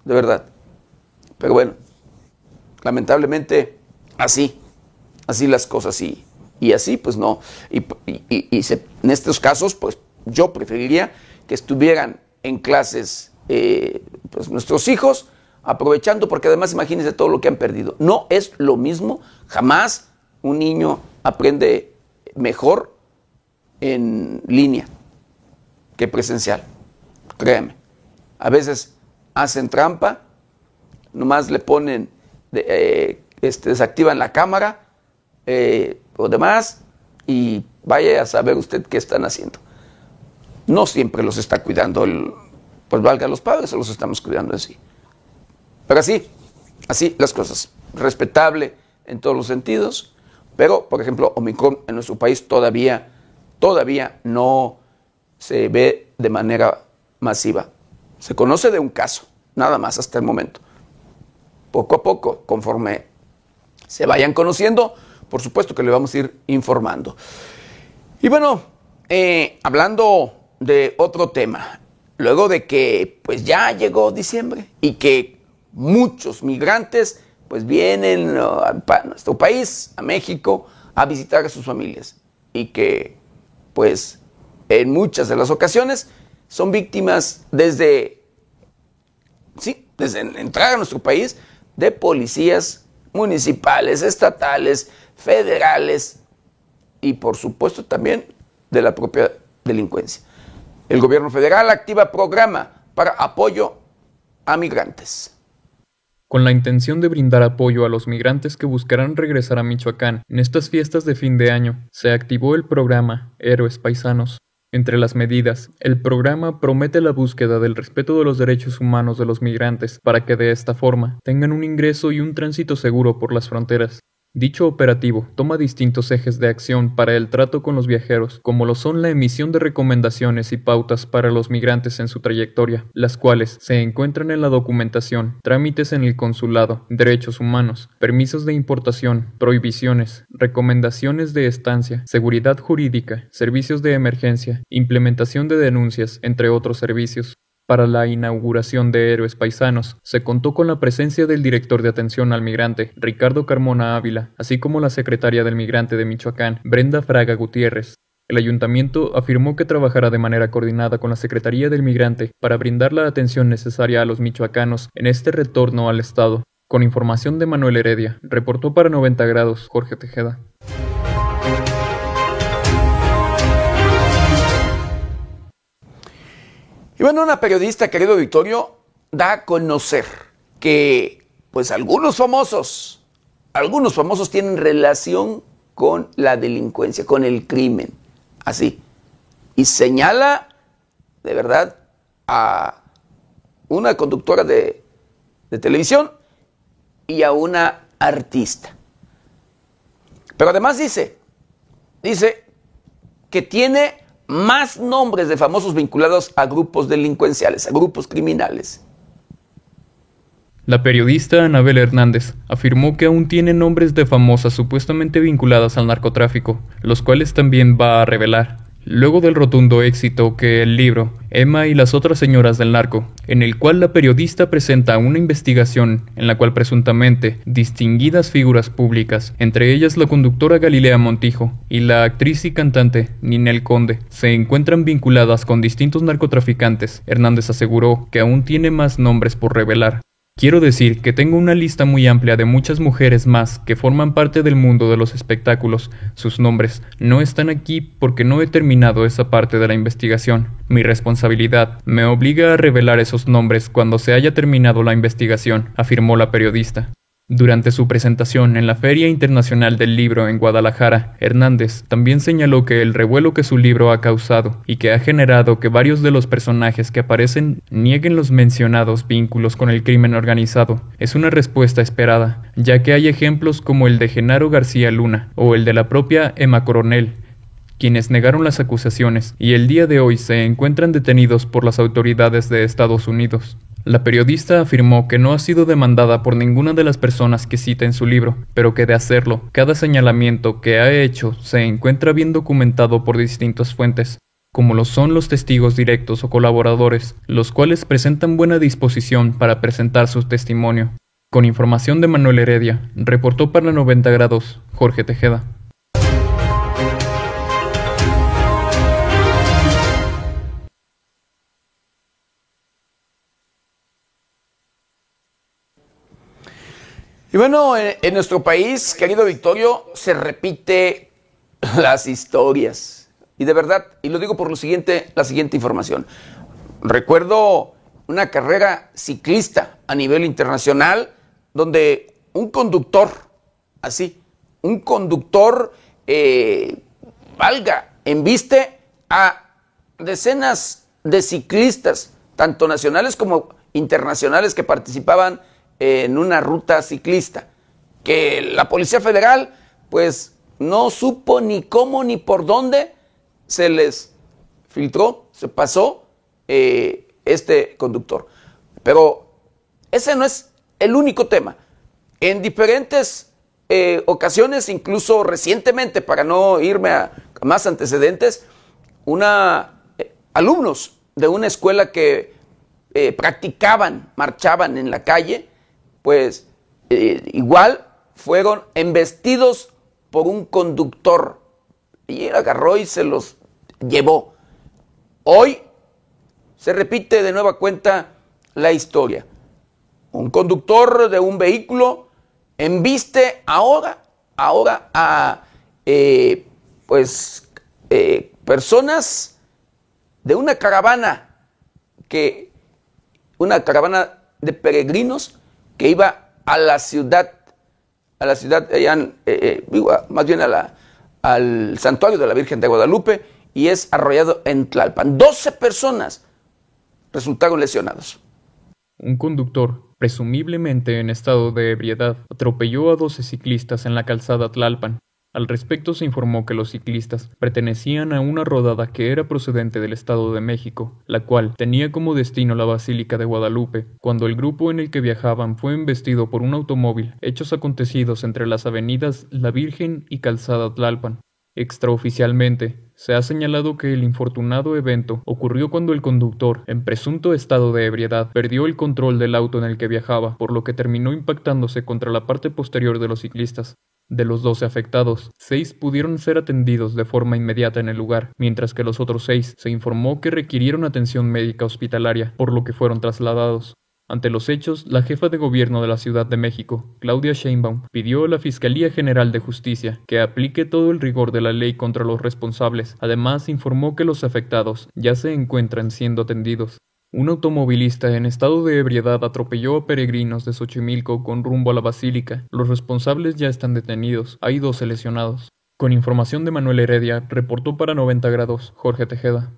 de verdad. Pero bueno, lamentablemente así, así las cosas y, y así pues no. Y, en estos casos pues yo preferiría que estuvieran en clases eh, pues nuestros hijos, aprovechando, porque además imagínense todo lo que han perdido. No es lo mismo, jamás un niño aprende mejor en línea que presencial, créeme. A veces hacen trampa, nomás le ponen, eh, este, desactivan la cámara eh, o demás y vaya a saber usted qué están haciendo no siempre los está cuidando el, pues valga los padres, los estamos cuidando así. Pero así, así las cosas. Respetable en todos los sentidos, pero por ejemplo, Omicron en nuestro país todavía, todavía no se ve de manera masiva. Se conoce de un caso, nada más hasta el momento. Poco a poco, conforme se vayan conociendo, por supuesto que le vamos a ir informando. Y bueno, eh, hablando de otro tema. Luego de que pues ya llegó diciembre y que muchos migrantes pues vienen a nuestro país, a México, a visitar a sus familias y que pues en muchas de las ocasiones son víctimas desde, sí, desde entrar a nuestro país de policías municipales, estatales, federales y por supuesto también de la propia delincuencia. El gobierno federal activa programa para apoyo a migrantes. Con la intención de brindar apoyo a los migrantes que buscarán regresar a Michoacán en estas fiestas de fin de año, se activó el programa Héroes Paisanos. Entre las medidas, el programa promete la búsqueda del respeto de los derechos humanos de los migrantes para que de esta forma tengan un ingreso y un tránsito seguro por las fronteras. Dicho operativo toma distintos ejes de acción para el trato con los viajeros, como lo son la emisión de recomendaciones y pautas para los migrantes en su trayectoria, las cuales se encuentran en la documentación, trámites en el consulado, derechos humanos, permisos de importación, prohibiciones, recomendaciones de estancia, seguridad jurídica, servicios de emergencia, implementación de denuncias, entre otros servicios. Para la inauguración de Héroes Paisanos, se contó con la presencia del director de atención al migrante, Ricardo Carmona Ávila, así como la secretaria del migrante de Michoacán, Brenda Fraga Gutiérrez. El ayuntamiento afirmó que trabajará de manera coordinada con la Secretaría del Migrante para brindar la atención necesaria a los michoacanos en este retorno al Estado. Con información de Manuel Heredia, reportó para 90 grados Jorge Tejeda. Y bueno, una periodista, querido Victorio, da a conocer que pues algunos famosos, algunos famosos tienen relación con la delincuencia, con el crimen, así. Y señala, de verdad, a una conductora de, de televisión y a una artista. Pero además dice, dice que tiene más nombres de famosos vinculados a grupos delincuenciales, a grupos criminales. La periodista Anabel Hernández afirmó que aún tiene nombres de famosas supuestamente vinculadas al narcotráfico, los cuales también va a revelar. Luego del rotundo éxito que el libro Emma y las otras señoras del narco, en el cual la periodista presenta una investigación en la cual presuntamente distinguidas figuras públicas, entre ellas la conductora Galilea Montijo y la actriz y cantante Ninel Conde, se encuentran vinculadas con distintos narcotraficantes, Hernández aseguró que aún tiene más nombres por revelar, Quiero decir que tengo una lista muy amplia de muchas mujeres más que forman parte del mundo de los espectáculos. Sus nombres no están aquí porque no he terminado esa parte de la investigación. Mi responsabilidad me obliga a revelar esos nombres cuando se haya terminado la investigación, afirmó la periodista. Durante su presentación en la Feria Internacional del Libro en Guadalajara, Hernández también señaló que el revuelo que su libro ha causado y que ha generado que varios de los personajes que aparecen nieguen los mencionados vínculos con el crimen organizado es una respuesta esperada, ya que hay ejemplos como el de Genaro García Luna o el de la propia Emma Coronel, quienes negaron las acusaciones y el día de hoy se encuentran detenidos por las autoridades de Estados Unidos. La periodista afirmó que no ha sido demandada por ninguna de las personas que cita en su libro, pero que de hacerlo, cada señalamiento que ha hecho se encuentra bien documentado por distintas fuentes, como lo son los testigos directos o colaboradores, los cuales presentan buena disposición para presentar su testimonio. Con información de Manuel Heredia, reportó para 90 grados Jorge Tejeda. Y bueno, en, nuestro país, querido Victorio, se repite (laughs) las historias. Y de verdad, y lo digo por lo siguiente, la siguiente información. Recuerdo una carrera ciclista a nivel internacional donde un conductor, así, un conductor, eh, valga, enviste a decenas de ciclistas, tanto nacionales como internacionales, que participaban en una ruta ciclista, que la Policía Federal pues no supo ni cómo ni por dónde se les filtró, se pasó eh, este conductor. Pero ese no es el único tema. En diferentes eh, ocasiones, incluso recientemente, para no irme a, más antecedentes, una, eh, alumnos de una escuela que practicaban, marchaban en la calle, pues eh, igual fueron embestidos por un conductor y él agarró y se los llevó. Hoy se repite de nueva cuenta la historia. Un conductor de un vehículo embiste ahora, ahora a eh, pues eh, personas de una caravana que una caravana de peregrinos que iba a la ciudad, a la ciudad, eh, eh, más bien a al santuario de la Virgen de Guadalupe y es arrollado en Tlalpan. 12 personas resultaron lesionados. Un conductor, presumiblemente en estado de ebriedad, atropelló a 12 ciclistas en la calzada Tlalpan. Al respecto se informó que los ciclistas pertenecían a una rodada que era procedente del Estado de México, la cual tenía como destino la Basílica de Guadalupe, cuando el grupo en el que viajaban fue embestido por un automóvil, hechos acontecidos entre las avenidas La Virgen y Calzada Tlalpan. Extraoficialmente, se ha señalado que el infortunado evento ocurrió cuando el conductor, en presunto estado de ebriedad, perdió el control del auto en el que viajaba, por lo que terminó impactándose contra la parte posterior de los ciclistas. De los doce afectados, seis pudieron ser atendidos de forma inmediata en el lugar, mientras que los otros seis se informó que requirieron atención médica hospitalaria, por lo que fueron trasladados. Ante los hechos, la jefa de gobierno de la Ciudad de México, Claudia Sheinbaum, pidió a la Fiscalía General de Justicia que aplique todo el rigor de la ley contra los responsables. Además, informó que los afectados ya se encuentran siendo atendidos. Un automovilista en estado de ebriedad atropelló a peregrinos de Xochimilco con rumbo a la basílica. Los responsables ya están detenidos. Hay dos lesionados. Con información de Manuel Heredia, reportó para 90 grados Jorge Tejeda.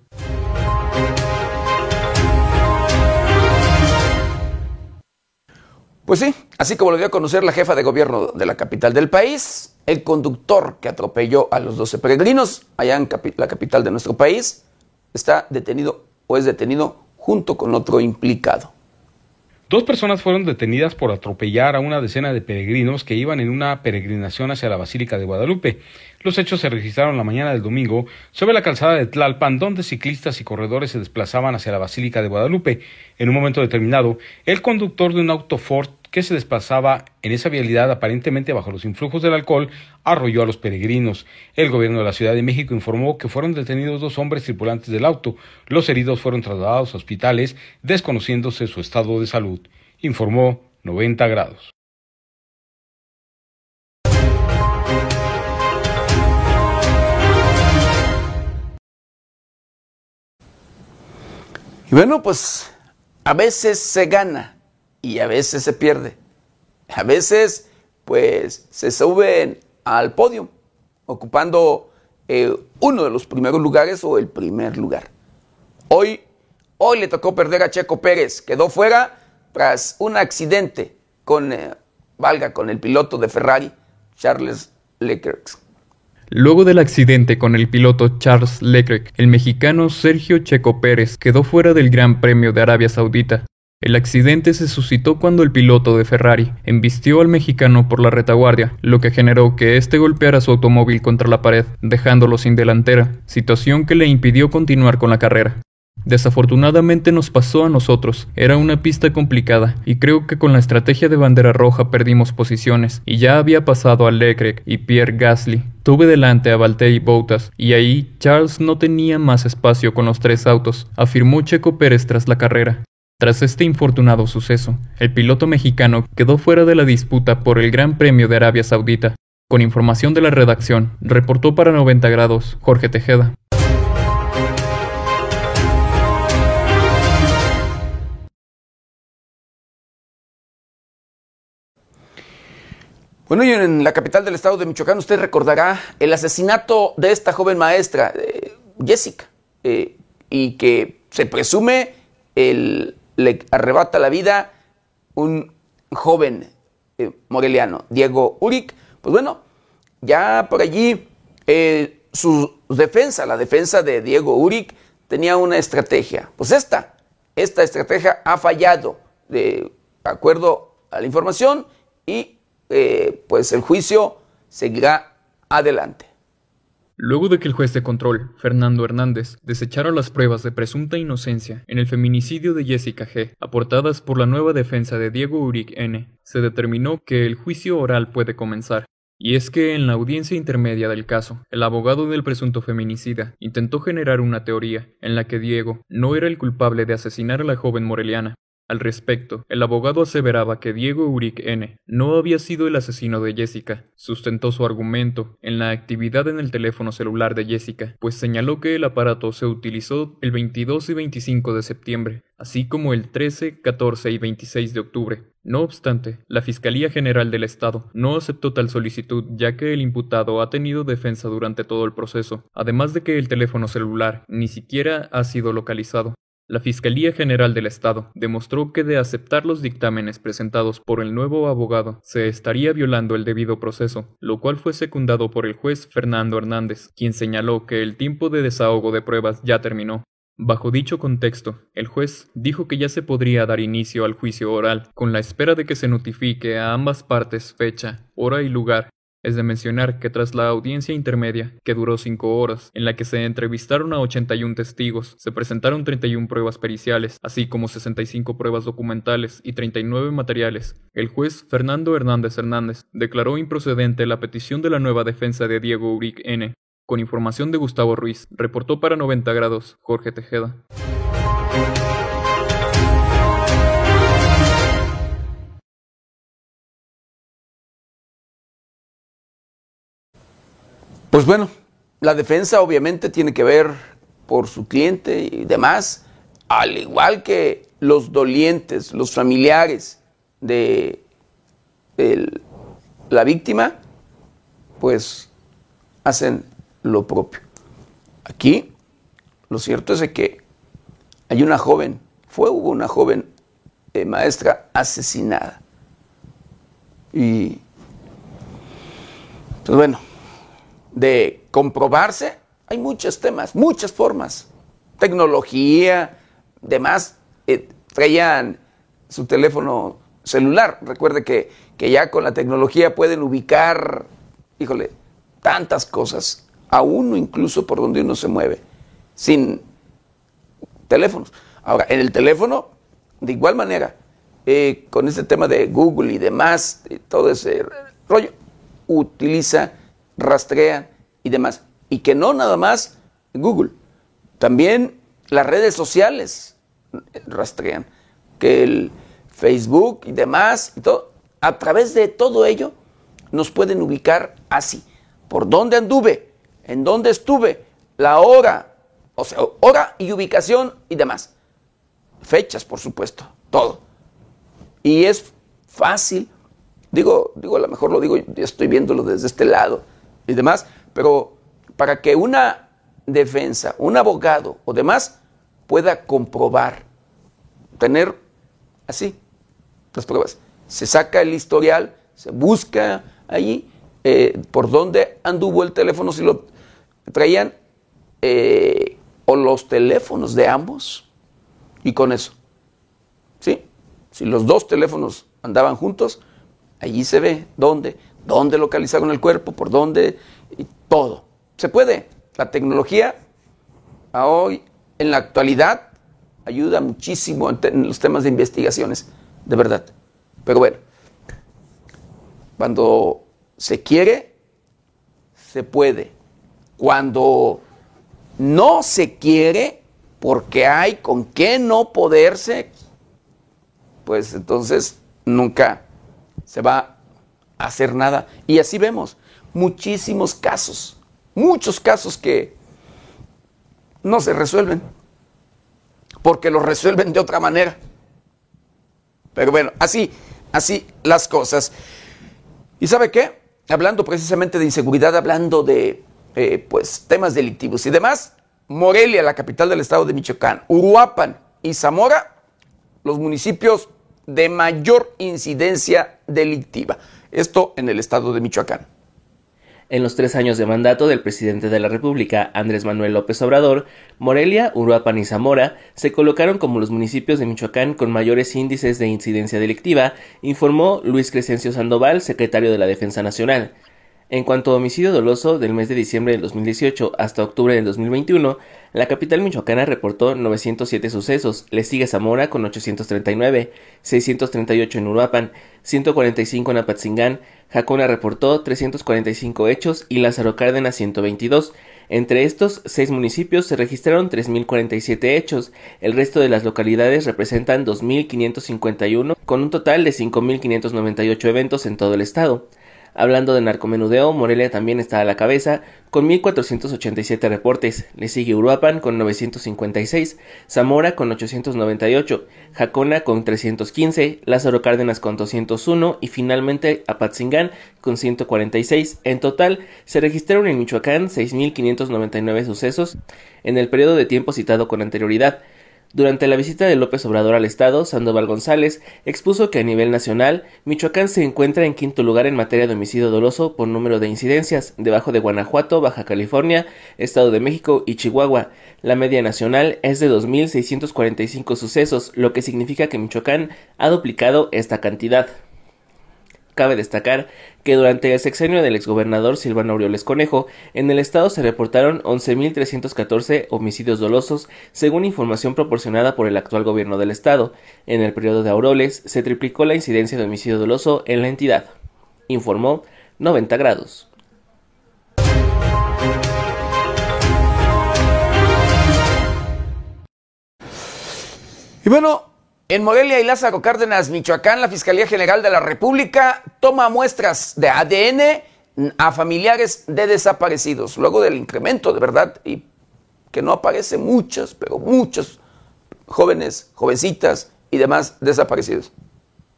Pues sí, así como lo dio a conocer la jefa de gobierno de la capital del país, el conductor que atropelló a los 12 peregrinos allá en la capital de nuestro país está detenido o es detenido junto con otro implicado. Dos personas fueron detenidas por atropellar a una decena de peregrinos que iban en una peregrinación hacia la Basílica de Guadalupe. Los hechos se registraron la mañana del domingo sobre la calzada de Tlalpan, donde ciclistas y corredores se desplazaban hacia la Basílica de Guadalupe. En un momento determinado, el conductor de un auto Ford que se desplazaba en esa vialidad aparentemente bajo los influjos del alcohol, arrolló a los peregrinos. El gobierno de la Ciudad de México informó que fueron detenidos dos hombres tripulantes del auto. Los heridos fueron trasladados a hospitales, desconociéndose su estado de salud. Informó 90 grados. Y bueno, pues a veces se gana y a veces se pierde. A veces, pues se suben al podio, ocupando eh, uno de los primeros lugares o el primer lugar. Hoy, hoy le tocó perder a Checo Pérez, quedó fuera tras un accidente con, eh, valga, con el piloto de Ferrari, Charles Leclerc. Luego del accidente con el piloto Charles Leclerc, el mexicano Sergio Checo Pérez quedó fuera del Gran Premio de Arabia Saudita. El accidente se suscitó cuando el piloto de Ferrari embistió al mexicano por la retaguardia, lo que generó que éste golpeara su automóvil contra la pared, dejándolo sin delantera, situación que le impidió continuar con la carrera. Desafortunadamente nos pasó a nosotros, era una pista complicada y creo que con la estrategia de bandera roja perdimos posiciones y ya había pasado a Leclerc y Pierre Gasly. Tuve delante a Valtteri Bottas y ahí Charles no tenía más espacio con los tres autos, afirmó Checo Pérez tras la carrera. Tras este infortunado suceso, el piloto mexicano quedó fuera de la disputa por el Gran Premio de Arabia Saudita. Con información de la redacción, reportó para 90 grados Jorge Tejeda. Bueno, y en la capital del estado de Michoacán usted recordará el asesinato de esta joven maestra, eh, Jessica, eh, y que se presume el, le arrebata la vida un joven eh, moreliano, Diego Uric. Pues bueno, ya por allí su defensa, la defensa de Diego Uric, tenía una estrategia. Pues esta, esta estrategia ha fallado de acuerdo a la información y eh, pues el juicio seguirá adelante. Luego de que el juez de control, Fernando Hernández, desechara las pruebas de presunta inocencia en el feminicidio de Jessica G., aportadas por la nueva defensa de Diego Uric N., se determinó que el juicio oral puede comenzar. Y es que en la audiencia intermedia del caso, el abogado del presunto feminicida intentó generar una teoría en la que Diego no era el culpable de asesinar a la joven moreliana, al respecto, el abogado aseveraba que Diego Uric N. no había sido el asesino de Jessica. Sustentó su argumento en la actividad en el teléfono celular de Jessica, pues señaló que el aparato se utilizó el 22 y 25 de septiembre, así como el 13, 14 y 26 de octubre. No obstante, la Fiscalía General del Estado no aceptó tal solicitud ya que el imputado ha tenido defensa durante todo el proceso, además de que el teléfono celular ni siquiera ha sido localizado. La Fiscalía General del Estado demostró que de aceptar los dictámenes presentados por el nuevo abogado se estaría violando el debido proceso, lo cual fue secundado por el juez Fernando Hernández, quien señaló que el tiempo de desahogo de pruebas ya terminó. Bajo dicho contexto, el juez dijo que ya se podría dar inicio al juicio oral, con la espera de que se notifique a ambas partes fecha, hora y lugar es de mencionar que tras la audiencia intermedia, que duró cinco horas, en la que se entrevistaron a 81 testigos, se presentaron 31 pruebas periciales, así como 65 pruebas documentales y 39 materiales, el juez Fernando Hernández Hernández declaró improcedente la petición de la nueva defensa de Diego Uric N. Con información de Gustavo Ruiz, reportó para 90 grados Jorge Tejeda. Pues bueno, la defensa obviamente tiene que ver por su cliente y demás, al igual que los dolientes, los familiares de la víctima, pues hacen lo propio. Aquí lo cierto es que hay una joven, fue hubo una joven eh, maestra asesinada. Y pues bueno, de comprobarse, hay muchos temas, muchas formas. Tecnología, demás, eh, traían su teléfono celular. Recuerde que, que ya con la tecnología pueden ubicar, híjole, tantas cosas, a uno incluso por donde uno se mueve, sin teléfonos. Ahora, en el teléfono, de igual manera, eh, con este tema de Google y demás, todo ese rollo, utiliza rastrean y demás. Y que no nada más Google, también las redes sociales rastrean. Que el Facebook y demás, y todo, a través de todo ello nos pueden ubicar así. ¿Por dónde anduve? ¿En dónde estuve? La hora, o sea, hora y ubicación y demás. Fechas, por supuesto, todo. Y es fácil. Digo, digo, a lo mejor lo digo, estoy viéndolo desde este lado y demás, pero para que una defensa, un abogado o demás pueda comprobar, tener así las pruebas. Se saca el historial, se busca allí eh, por dónde anduvo el teléfono, si lo traían, eh, o los teléfonos de ambos, y con eso. ¿Sí? Si los dos teléfonos andaban juntos, allí se ve dónde, dónde localizaron el cuerpo, por dónde, y todo. Se puede. La tecnología a hoy, en la actualidad, ayuda muchísimo en los temas de investigaciones, de verdad. Pero bueno, cuando se quiere, se puede. Cuando no se quiere, porque hay con qué no poderse, pues entonces nunca se va a hacer nada. Y así vemos muchísimos casos, muchos casos que no se resuelven, porque los resuelven de otra manera. Pero bueno, así, así las cosas. ¿Y sabe qué? Hablando precisamente de inseguridad, hablando de eh, pues, temas delictivos y demás, Morelia, la capital del estado de Michoacán, Uruapan y Zamora, los municipios de mayor incidencia delictiva. Esto en el estado de Michoacán. En los tres años de mandato del presidente de la República, Andrés Manuel López Obrador, Morelia, Uruapan y Zamora se colocaron como los municipios de Michoacán con mayores índices de incidencia delictiva, informó Luis Crescencio Sandoval, secretario de la Defensa Nacional. En cuanto a homicidio doloso del mes de diciembre del 2018 hasta octubre del 2021, la capital michoacana reportó 907 sucesos, le sigue Zamora con 839, 638 en Uruapan, 145 en Apatzingán, Jacona reportó 345 hechos y Lázaro Cárdenas 122. Entre estos seis municipios se registraron 3.047 hechos, el resto de las localidades representan 2.551, con un total de 5.598 eventos en todo el estado. Hablando de narcomenudeo, Morelia también está a la cabeza, con 1.487 reportes. Le sigue Uruapan con 956, Zamora con 898, Jacona con 315, Lázaro Cárdenas con 201 y finalmente Apatzingán con 146. En total, se registraron en Michoacán 6.599 sucesos en el periodo de tiempo citado con anterioridad. Durante la visita de López Obrador al Estado, Sandoval González expuso que a nivel nacional, Michoacán se encuentra en quinto lugar en materia de homicidio doloso por número de incidencias, debajo de Guanajuato, Baja California, Estado de México y Chihuahua. La media nacional es de 2.645 sucesos, lo que significa que Michoacán ha duplicado esta cantidad. Cabe destacar que durante el sexenio del exgobernador Silvano Aureoles Conejo, en el estado se reportaron 11.314 homicidios dolosos, según información proporcionada por el actual gobierno del estado. En el periodo de Aureoles se triplicó la incidencia de homicidio doloso en la entidad, informó 90 grados. Y bueno, en Morelia y Lázaro Cárdenas, Michoacán, la Fiscalía General de la República toma muestras de ADN a familiares de desaparecidos, luego del incremento de verdad, y que no aparecen muchos, pero muchos jóvenes, jovencitas y demás desaparecidos.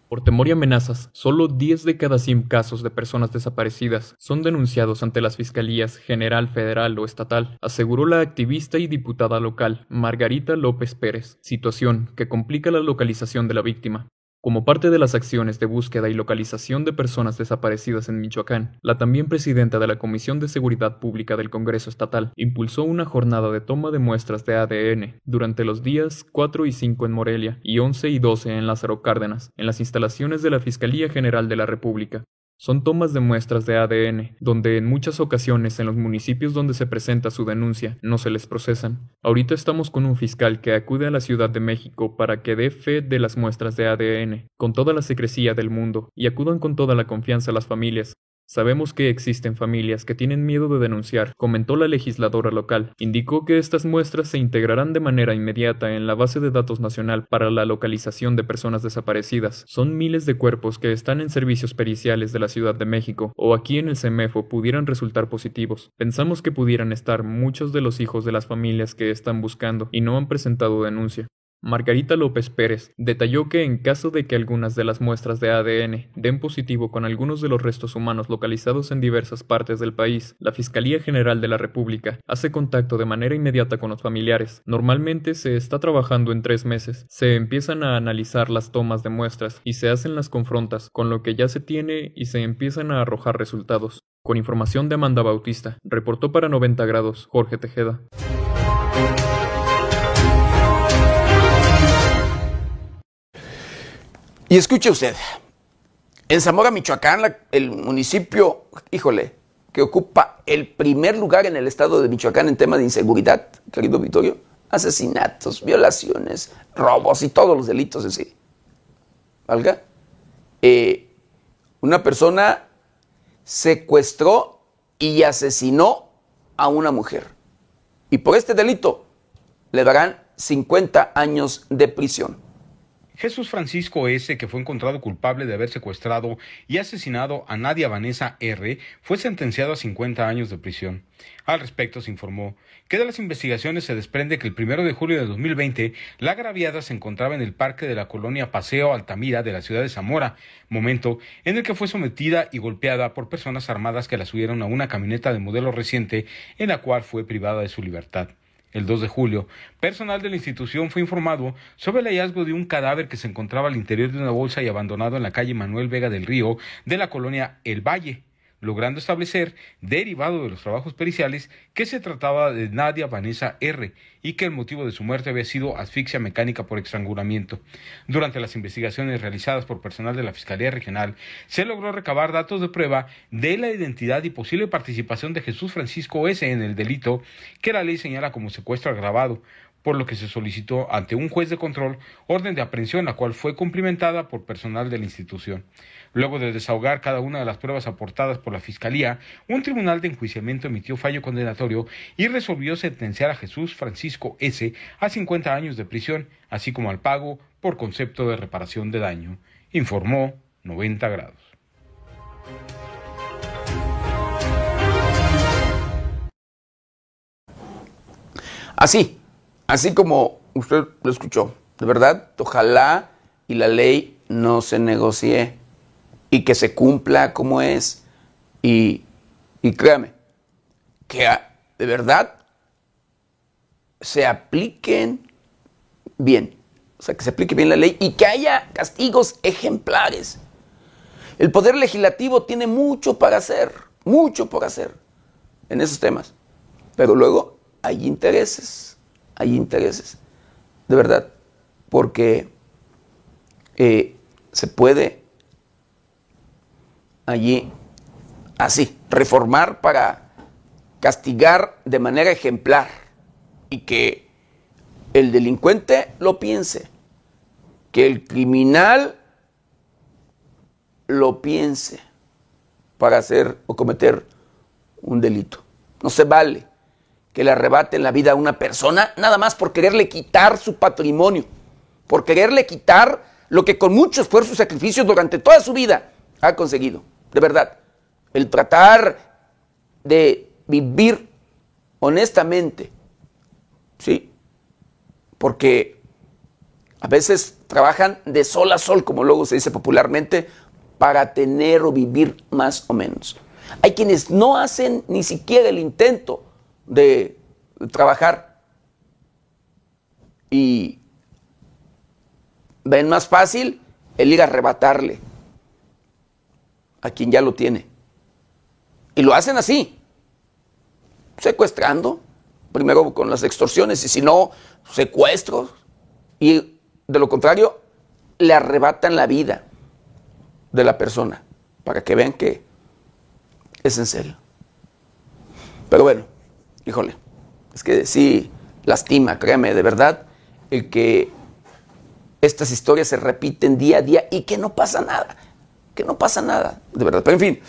Por temor y amenazas, solo 10 de cada 100 casos de personas desaparecidas son denunciados ante las fiscalías general, federal o estatal, aseguró la activista y diputada local Margarita López Pérez, situación que complica la localización de la víctima. Como parte de las acciones de búsqueda y localización de personas desaparecidas en Michoacán, la también presidenta de la Comisión de Seguridad Pública del Congreso Estatal impulsó una jornada de toma de muestras de ADN durante los días 4 y 5 en Morelia y 11 y 12 en Lázaro Cárdenas, en las instalaciones de la Fiscalía General de la República. Son tomas de muestras de ADN, donde en muchas ocasiones en los municipios donde se presenta su denuncia no se les procesan. Ahorita estamos con un fiscal que acude a la Ciudad de México para que dé fe de las muestras de ADN, con toda la secrecía del mundo, y acudan con toda la confianza las familias, Sabemos que existen familias que tienen miedo de denunciar, comentó la legisladora local. Indicó que estas muestras se integrarán de manera inmediata en la base de datos nacional para la localización de personas desaparecidas. Son miles de cuerpos que están en servicios periciales de la Ciudad de México o aquí en el CEMEFO pudieran resultar positivos. Pensamos que pudieran estar muchos de los hijos de las familias que están buscando y no han presentado denuncia. Margarita López Pérez detalló que en caso de que algunas de las muestras de ADN den positivo con algunos de los restos humanos localizados en diversas partes del país, la Fiscalía General de la República hace contacto de manera inmediata con los familiares. Normalmente se está trabajando en tres meses. Se empiezan a analizar las tomas de muestras y se hacen las confrontas con lo que ya se tiene y se empiezan a arrojar resultados. Con información de Amanda Bautista, reportó para 90 grados Jorge Tejeda. Y escuche usted, en Zamora, Michoacán, el municipio, híjole, que ocupa el primer lugar en el estado de Michoacán en tema de inseguridad, querido Victorio, asesinatos, violaciones, robos y todos los delitos en sí. ¿Valga? Eh, una persona secuestró y asesinó a una mujer. Y por este delito le darán 50 años de prisión. Jesús Francisco S., que fue encontrado culpable de haber secuestrado y asesinado a Nadia Vanessa R., fue sentenciado a 50 años de prisión. Al respecto se informó que de las investigaciones se desprende que el primero de julio de 2020 la agraviada se encontraba en el parque de la colonia Paseo Altamira de la ciudad de Zamora, momento en el que fue sometida y golpeada por personas armadas que la subieron a una camioneta de modelo reciente en la cual fue privada de su libertad. El 2 de julio, personal de la institución fue informado sobre el hallazgo de un cadáver que se encontraba al interior de una bolsa y abandonado en la calle Manuel Vega del Río de la colonia El Valle logrando establecer, derivado de los trabajos periciales, que se trataba de Nadia Vanessa R. y que el motivo de su muerte había sido asfixia mecánica por estrangulamiento. Durante las investigaciones realizadas por personal de la Fiscalía Regional, se logró recabar datos de prueba de la identidad y posible participación de Jesús Francisco S. en el delito que la ley señala como secuestro agravado, por lo que se solicitó ante un juez de control orden de aprehensión, la cual fue cumplimentada por personal de la institución. Luego de desahogar cada una de las pruebas aportadas por la Fiscalía, un tribunal de enjuiciamiento emitió fallo condenatorio y resolvió sentenciar a Jesús Francisco S. a 50 años de prisión, así como al pago por concepto de reparación de daño, informó 90 grados. Así, así como usted lo escuchó, de verdad, ojalá y la ley no se negocie y que se cumpla como es. Y, créame, que de verdad se apliquen bien. O sea, que se aplique bien la ley y que haya castigos ejemplares. El Poder Legislativo tiene mucho para hacer, mucho por hacer en esos temas. Pero luego hay intereses, hay intereses, de verdad, porque eh, se puede allí así, reformar para castigar de manera ejemplar y que el delincuente lo piense, que el criminal lo piense para hacer o cometer un delito. No se vale que le arrebaten la vida a una persona nada más por quererle quitar su patrimonio, por quererle quitar lo que con mucho esfuerzo y sacrificio durante toda su vida ha conseguido de verdad, el tratar de vivir honestamente, ¿sí? Porque a veces trabajan de sol a sol, como luego se dice popularmente, para tener o vivir más o menos. Hay quienes no hacen ni siquiera el intento de trabajar y ven más fácil el ir a arrebatarle a quien ya lo tiene. Y lo hacen así, secuestrando, primero con las extorsiones y si no, secuestros. Y de lo contrario, le arrebatan la vida de la persona para que vean que es en serio. Pero bueno, híjole, es que sí lastima, créeme, de verdad, el que estas historias se repiten día a día y que no pasa nada que no pasa nada, de verdad. Pero en fin,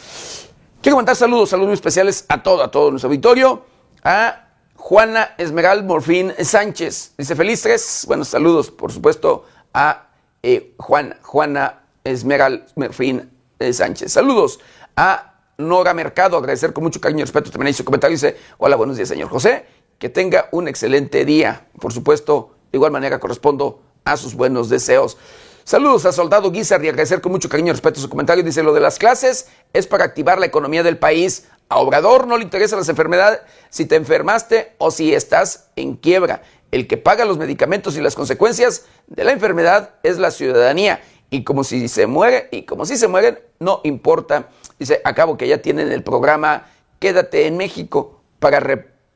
Quiero mandar saludos, saludos especiales a todo, a todo nuestro auditorio. A Juana Esmeral Morfín Sánchez. Dice feliz tres. Buenos saludos, por supuesto, a eh, Juan, Juana Esmeral Morfín eh, Sánchez. Saludos a Nora Mercado. Agradecer con mucho cariño y respeto también ahí su comentario. Dice, hola, buenos días, señor José. Que tenga un excelente día. Por supuesto, de igual manera correspondo a sus buenos deseos. Saludos a Soldado Guizar y agradecer con mucho cariño y respeto su comentario. Dice, lo de las clases es para activar la economía del país. A Obrador no le interesan las enfermedades si te enfermaste o si estás en quiebra. El que paga los medicamentos y las consecuencias de la enfermedad es la ciudadanía. Y como si se muere, y como si se mueren, no importa. Dice, acabo que ya tienen el programa Quédate en México para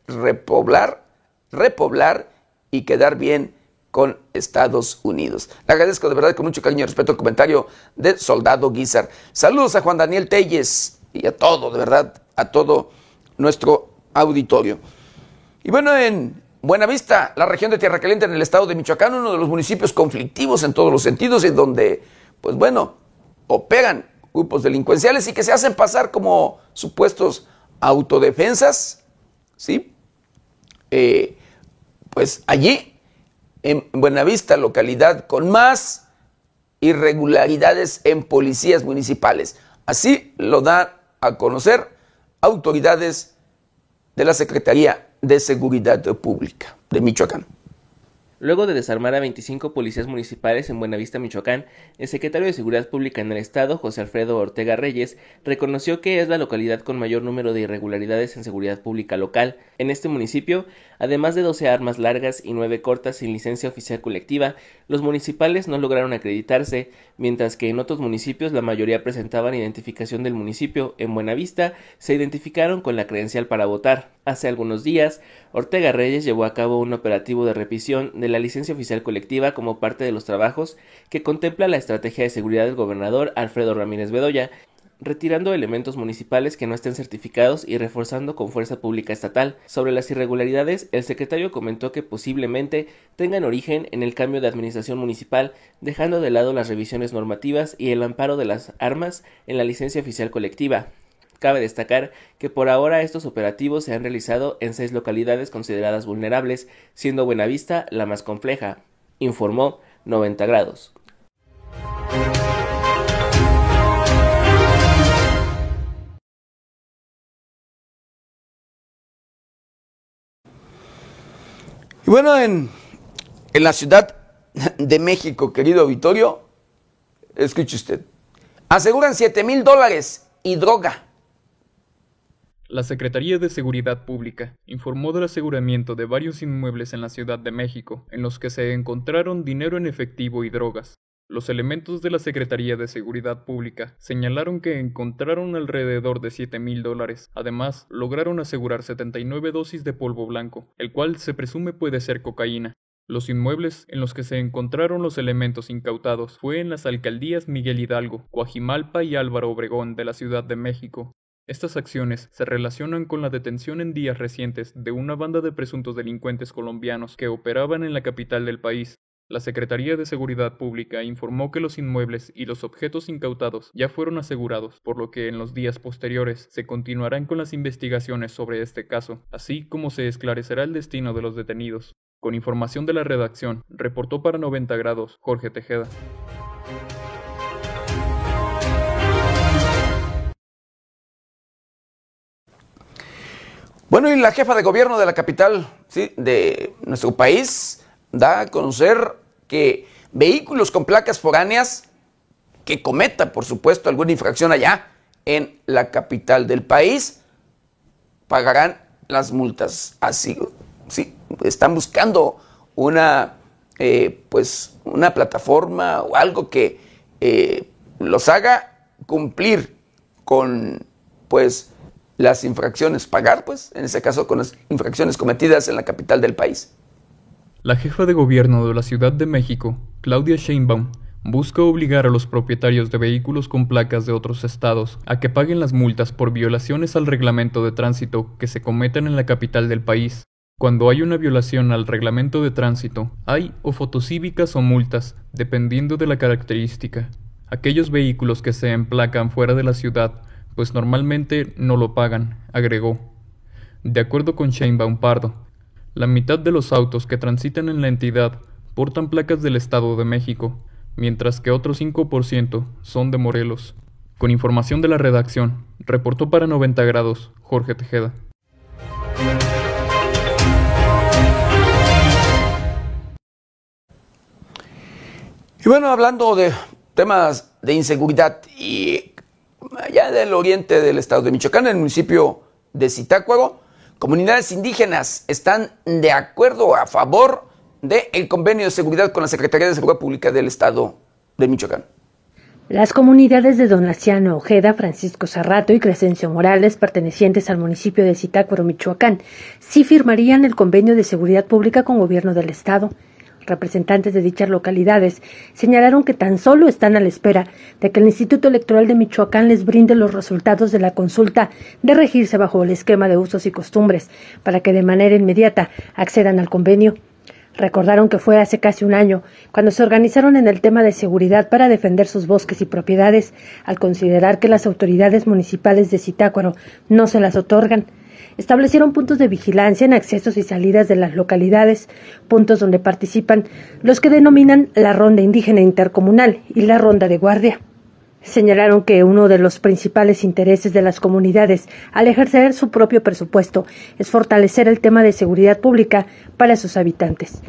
repoblar, repoblar y quedar bien con Estados Unidos. Le agradezco de verdad con mucho cariño y respeto el comentario de Soldado Guizar. Saludos a Juan Daniel Telles y a todo, de verdad, a todo nuestro auditorio. Y bueno, en Buenavista, la región de Tierra Caliente en el estado de Michoacán, uno de los municipios conflictivos en todos los sentidos, en donde, pues bueno, operan grupos delincuenciales y que se hacen pasar como supuestos autodefensas, ¿sí? Eh, pues allí en Buenavista, localidad con más irregularidades en policías municipales. Así lo dan a conocer autoridades de la Secretaría de Seguridad Pública de Michoacán. Luego de desarmar a 25 policías municipales en Buenavista, Michoacán, el secretario de Seguridad Pública en el Estado, José Alfredo Ortega Reyes, reconoció que es la localidad con mayor número de irregularidades en seguridad pública local. En este municipio, además de 12 armas largas y 9 cortas sin licencia oficial colectiva, los municipales no lograron acreditarse, mientras que en otros municipios la mayoría presentaban identificación del municipio. En Buenavista se identificaron con la credencial para votar. Hace algunos días, Ortega Reyes llevó a cabo un operativo de revisión de la licencia oficial colectiva como parte de los trabajos que contempla la estrategia de seguridad del gobernador Alfredo Ramírez Bedoya, retirando elementos municipales que no estén certificados y reforzando con fuerza pública estatal. Sobre las irregularidades, el secretario comentó que posiblemente tengan origen en el cambio de administración municipal, dejando de lado las revisiones normativas y el amparo de las armas en la licencia oficial colectiva. Cabe destacar que por ahora estos operativos se han realizado en seis localidades consideradas vulnerables, siendo Buenavista la más compleja, informó 90 grados. Y bueno, en, en la Ciudad de México, querido auditorio, escuche usted, aseguran 7 mil dólares y droga la Secretaría de Seguridad Pública informó del aseguramiento de varios inmuebles en la Ciudad de México, en los que se encontraron dinero en efectivo y drogas. Los elementos de la Secretaría de Seguridad Pública señalaron que encontraron alrededor de 7 mil dólares. Además, lograron asegurar 79 dosis de polvo blanco, el cual se presume puede ser cocaína. Los inmuebles en los que se encontraron los elementos incautados fue en las alcaldías Miguel Hidalgo, Coajimalpa y Álvaro Obregón de la Ciudad de México. Estas acciones se relacionan con la detención en días recientes de una banda de presuntos delincuentes colombianos que operaban en la capital del país. La Secretaría de Seguridad Pública informó que los inmuebles y los objetos incautados ya fueron asegurados, por lo que en los días posteriores se continuarán con las investigaciones sobre este caso, así como se esclarecerá el destino de los detenidos. Con información de la redacción, reportó para 90 grados Jorge Tejeda. Bueno, y la jefa de gobierno de la capital de nuestro país da a conocer que vehículos con placas foráneas que cometan, por supuesto, alguna infracción allá en la capital del país pagarán las multas. Así, sí, están buscando una, eh, pues, una plataforma o algo que eh, los haga cumplir con, pues, las infracciones, pagar pues, en ese caso con las infracciones cometidas en la capital del país. La jefa de gobierno de la Ciudad de México, Claudia Sheinbaum, busca obligar a los propietarios de vehículos con placas de otros estados a que paguen las multas por violaciones al reglamento de tránsito que se cometen en la capital del país. Cuando hay una violación al reglamento de tránsito, hay o fotocívicas o multas, dependiendo de la característica. Aquellos vehículos que se emplacan fuera de la ciudad pues normalmente no lo pagan, agregó. De acuerdo con Shane Pardo, la mitad de los autos que transitan en la entidad portan placas del Estado de México, mientras que otro 5% son de Morelos. Con información de la redacción, reportó para 90 grados Jorge Tejeda. Y bueno, hablando de temas de inseguridad y allá del oriente del estado de Michoacán, en el municipio de Zitácuaro, comunidades indígenas están de acuerdo a favor del convenio de seguridad con la Secretaría de Seguridad Pública del estado de Michoacán. Las comunidades de Don Laciano Ojeda, Francisco Sarrato y Crescencio Morales, pertenecientes al municipio de Zitácuaro, Michoacán, sí firmarían el convenio de seguridad pública con gobierno del Estado. Representantes de dichas localidades señalaron que tan solo están a la espera de que el Instituto Electoral de Michoacán les brinde los resultados de la consulta de regirse bajo el esquema de usos y costumbres para que de manera inmediata accedan al convenio. Recordaron que fue hace casi un año cuando se organizaron en el tema de seguridad para defender sus bosques y propiedades, al considerar que las autoridades municipales de Zitácuaro no se las otorgan. Establecieron puntos de vigilancia en accesos y salidas de las localidades, puntos donde participan los que denominan la ronda indígena intercomunal y la ronda de guardia. Señalaron que uno de los principales intereses de las comunidades al ejercer su propio presupuesto es fortalecer el tema de seguridad pública para sus habitantes.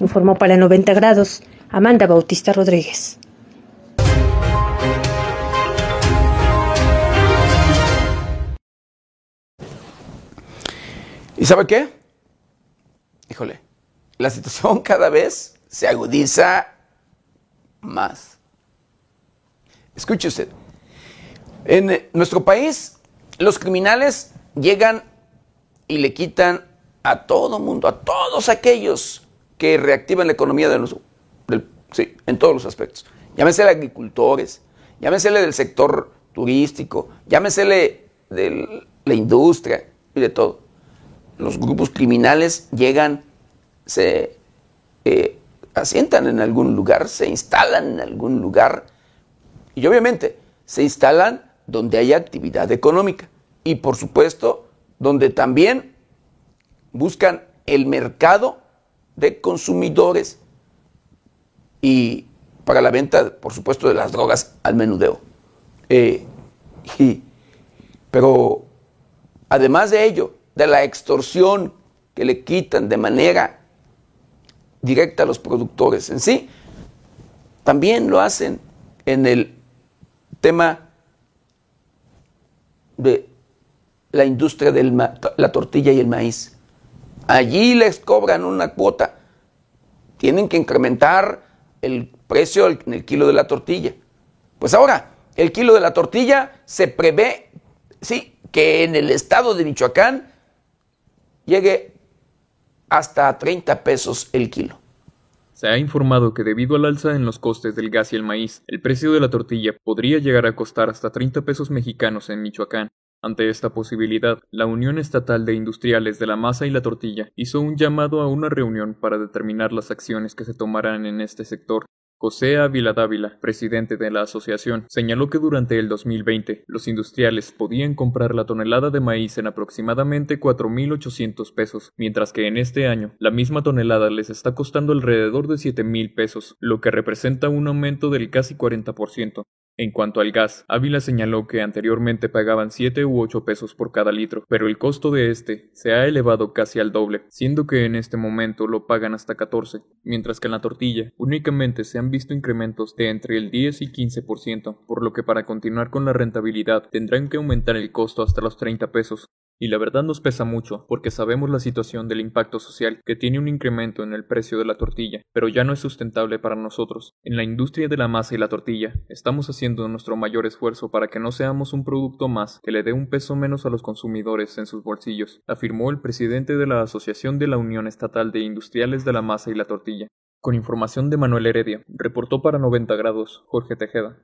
Informó para 90 grados Amanda Bautista Rodríguez. ¿Y sabe qué? Híjole, la situación (laughs) cada vez se agudiza más. Escuche usted. En eh, nuestro país, los criminales llegan y le quitan a todo mundo, a todos aquellos que reactivan la economía de nuestro, sí, en todos los aspectos. Llámese agricultores, llámese del sector turístico, llámese de la industria y de todo. Los grupos criminales llegan, se eh, asientan en algún lugar, se instalan en algún lugar y obviamente se instalan donde hay actividad económica y por supuesto donde también buscan el mercado de consumidores y para la venta, por supuesto, de las drogas al menudeo. Eh, pero además de ello, de la extorsión que le quitan de manera directa a los productores en sí, también lo hacen en el tema de la industria de la tortilla y el maíz. Allí les cobran una cuota. Tienen que incrementar el precio en el kilo de la tortilla. Pues ahora, el kilo de la tortilla se prevé, sí, que en el estado de Michoacán llegue hasta 30 pesos el kilo. Se ha informado que debido al alza en los costes del gas y el maíz, el precio de la tortilla podría llegar a costar hasta 30 pesos mexicanos en Michoacán. Ante esta posibilidad, la Unión Estatal de Industriales de la Masa y la Tortilla hizo un llamado a una reunión para determinar las acciones que se tomarán en este sector José Ávila Dávila, presidente de la asociación, señaló que durante el 2020 los industriales podían comprar la tonelada de maíz en aproximadamente 4.800 pesos, mientras que en este año la misma tonelada les está costando alrededor de 7.000 pesos, lo que representa un aumento del casi 40%. En cuanto al gas, Ávila señaló que anteriormente pagaban 7 u 8 pesos por cada litro, pero el costo de este se ha elevado casi al doble, siendo que en este momento lo pagan hasta 14, mientras que en la tortilla únicamente se han visto incrementos de entre el 10 y 15%, por lo que para continuar con la rentabilidad tendrán que aumentar el costo hasta los 30 pesos, y la verdad nos pesa mucho, porque sabemos la situación del impacto social que tiene un incremento en el precio de la tortilla, pero ya no es sustentable para nosotros. En la industria de la masa y la tortilla, estamos haciendo nuestro mayor esfuerzo para que no seamos un producto más que le dé un peso menos a los consumidores en sus bolsillos, afirmó el presidente de la Asociación de la Unión Estatal de Industriales de la Masa y la Tortilla. Con información de Manuel Heredia, reportó para 90 grados Jorge Tejeda.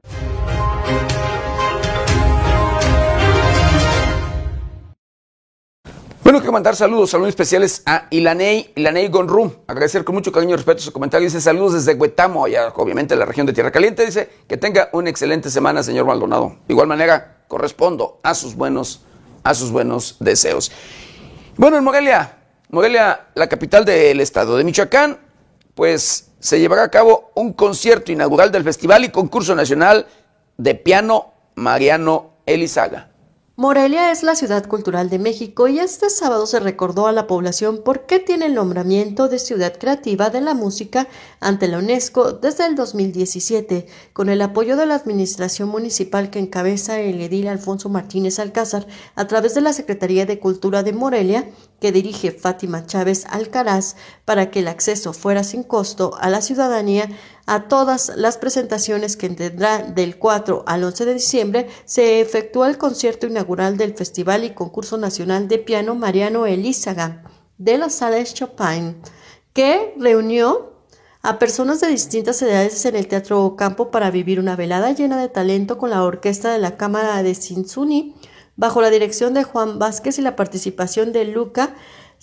Bueno, quiero mandar saludos, saludos especiales a Ilanei, Ilanei Gonrum. Agradecer con mucho cariño y respeto su comentario. Dice saludos desde Huetamo, allá obviamente la región de Tierra Caliente. Dice que tenga una excelente semana, señor Maldonado. De igual manera, correspondo a sus buenos, a sus buenos deseos. Bueno, en Morelia, Morelia, la capital del estado de Michoacán, pues se llevará a cabo un concierto inaugural del Festival y Concurso Nacional de Piano Mariano Elizaga. Morelia es la ciudad cultural de México y este sábado se recordó a la población por qué tiene el nombramiento de ciudad creativa de la música ante la UNESCO desde el 2017, con el apoyo de la administración municipal que encabeza el edil Alfonso Martínez Alcázar a través de la Secretaría de Cultura de Morelia, que dirige Fátima Chávez Alcaraz, para que el acceso fuera sin costo a la ciudadanía a todas las presentaciones que tendrá del 4 al 11 de diciembre, se efectúa el concierto inaugural del Festival y Concurso Nacional de Piano Mariano Elízaga de la Sala Chopin, que reunió a personas de distintas edades en el Teatro Campo para vivir una velada llena de talento con la orquesta de la Cámara de Cincinnati, bajo la dirección de Juan Vázquez y la participación de Luca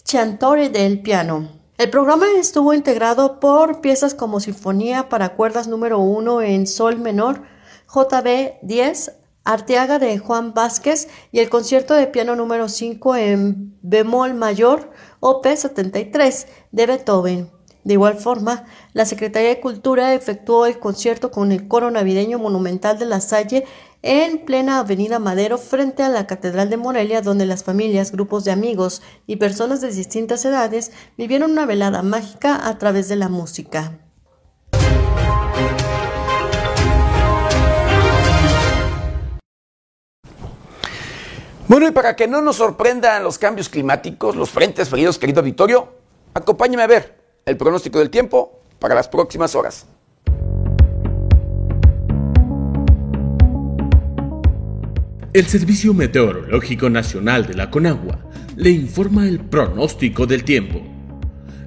Chantore del piano. El programa estuvo integrado por piezas como Sinfonía para cuerdas número 1 en Sol menor, JB 10, Arteaga de Juan Vázquez y el concierto de piano número 5 en bemol mayor, OP 73 de Beethoven. De igual forma, la Secretaría de Cultura efectuó el concierto con el coro navideño monumental de La Salle en plena Avenida Madero frente a la Catedral de Morelia, donde las familias, grupos de amigos y personas de distintas edades vivieron una velada mágica a través de la música. Bueno, y para que no nos sorprendan los cambios climáticos, los frentes fríos, querido auditorio, acompáñame a ver el pronóstico del tiempo para las próximas horas. El Servicio Meteorológico Nacional de la Conagua le informa el pronóstico del tiempo.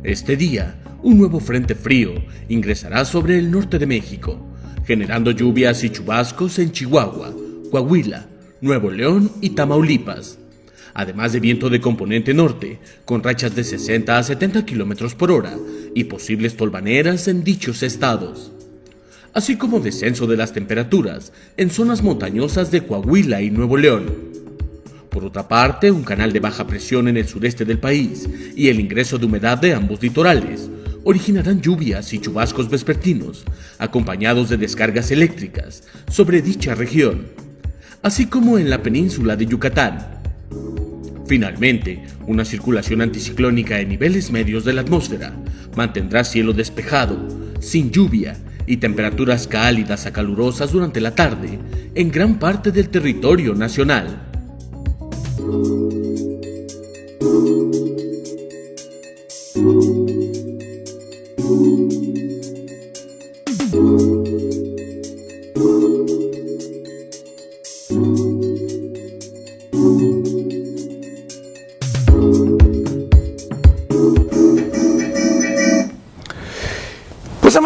Este día, un nuevo frente frío ingresará sobre el norte de México, generando lluvias y chubascos en Chihuahua, Coahuila, Nuevo León y Tamaulipas además de viento de componente norte, con rachas de 60 a 70 km por hora y posibles tolvaneras en dichos estados, así como descenso de las temperaturas en zonas montañosas de Coahuila y Nuevo León. Por otra parte, un canal de baja presión en el sureste del país y el ingreso de humedad de ambos litorales originarán lluvias y chubascos vespertinos, acompañados de descargas eléctricas sobre dicha región, así como en la península de Yucatán, Finalmente, una circulación anticiclónica en niveles medios de la atmósfera mantendrá cielo despejado, sin lluvia y temperaturas cálidas a calurosas durante la tarde en gran parte del territorio nacional.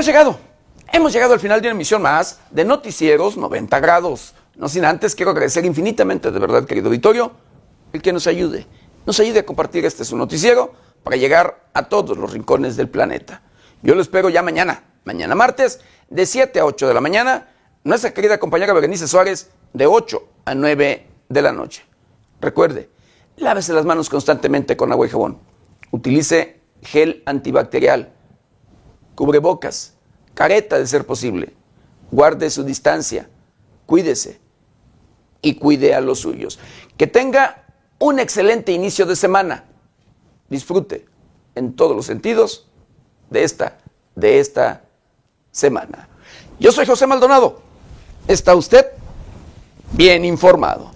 llegado. Hemos llegado al final de una emisión más de Noticieros 90 grados. No sin antes quiero agradecer infinitamente, de verdad, querido auditorio, el que nos ayude. Nos ayude a compartir este su noticiero para llegar a todos los rincones del planeta. Yo lo espero ya mañana, mañana martes, de 7 a 8 de la mañana. Nuestra querida compañera Berenice Suárez, de 8 a 9 de la noche. Recuerde, lávese las manos constantemente con agua y jabón. Utilice gel antibacterial, cubrebocas, careta de ser posible. Guarde su distancia, cuídese y cuide a los suyos. Que tenga un excelente inicio de semana. Disfrute en todos los sentidos de esta, de esta semana. Yo soy José Maldonado. ¿Está usted bien informado?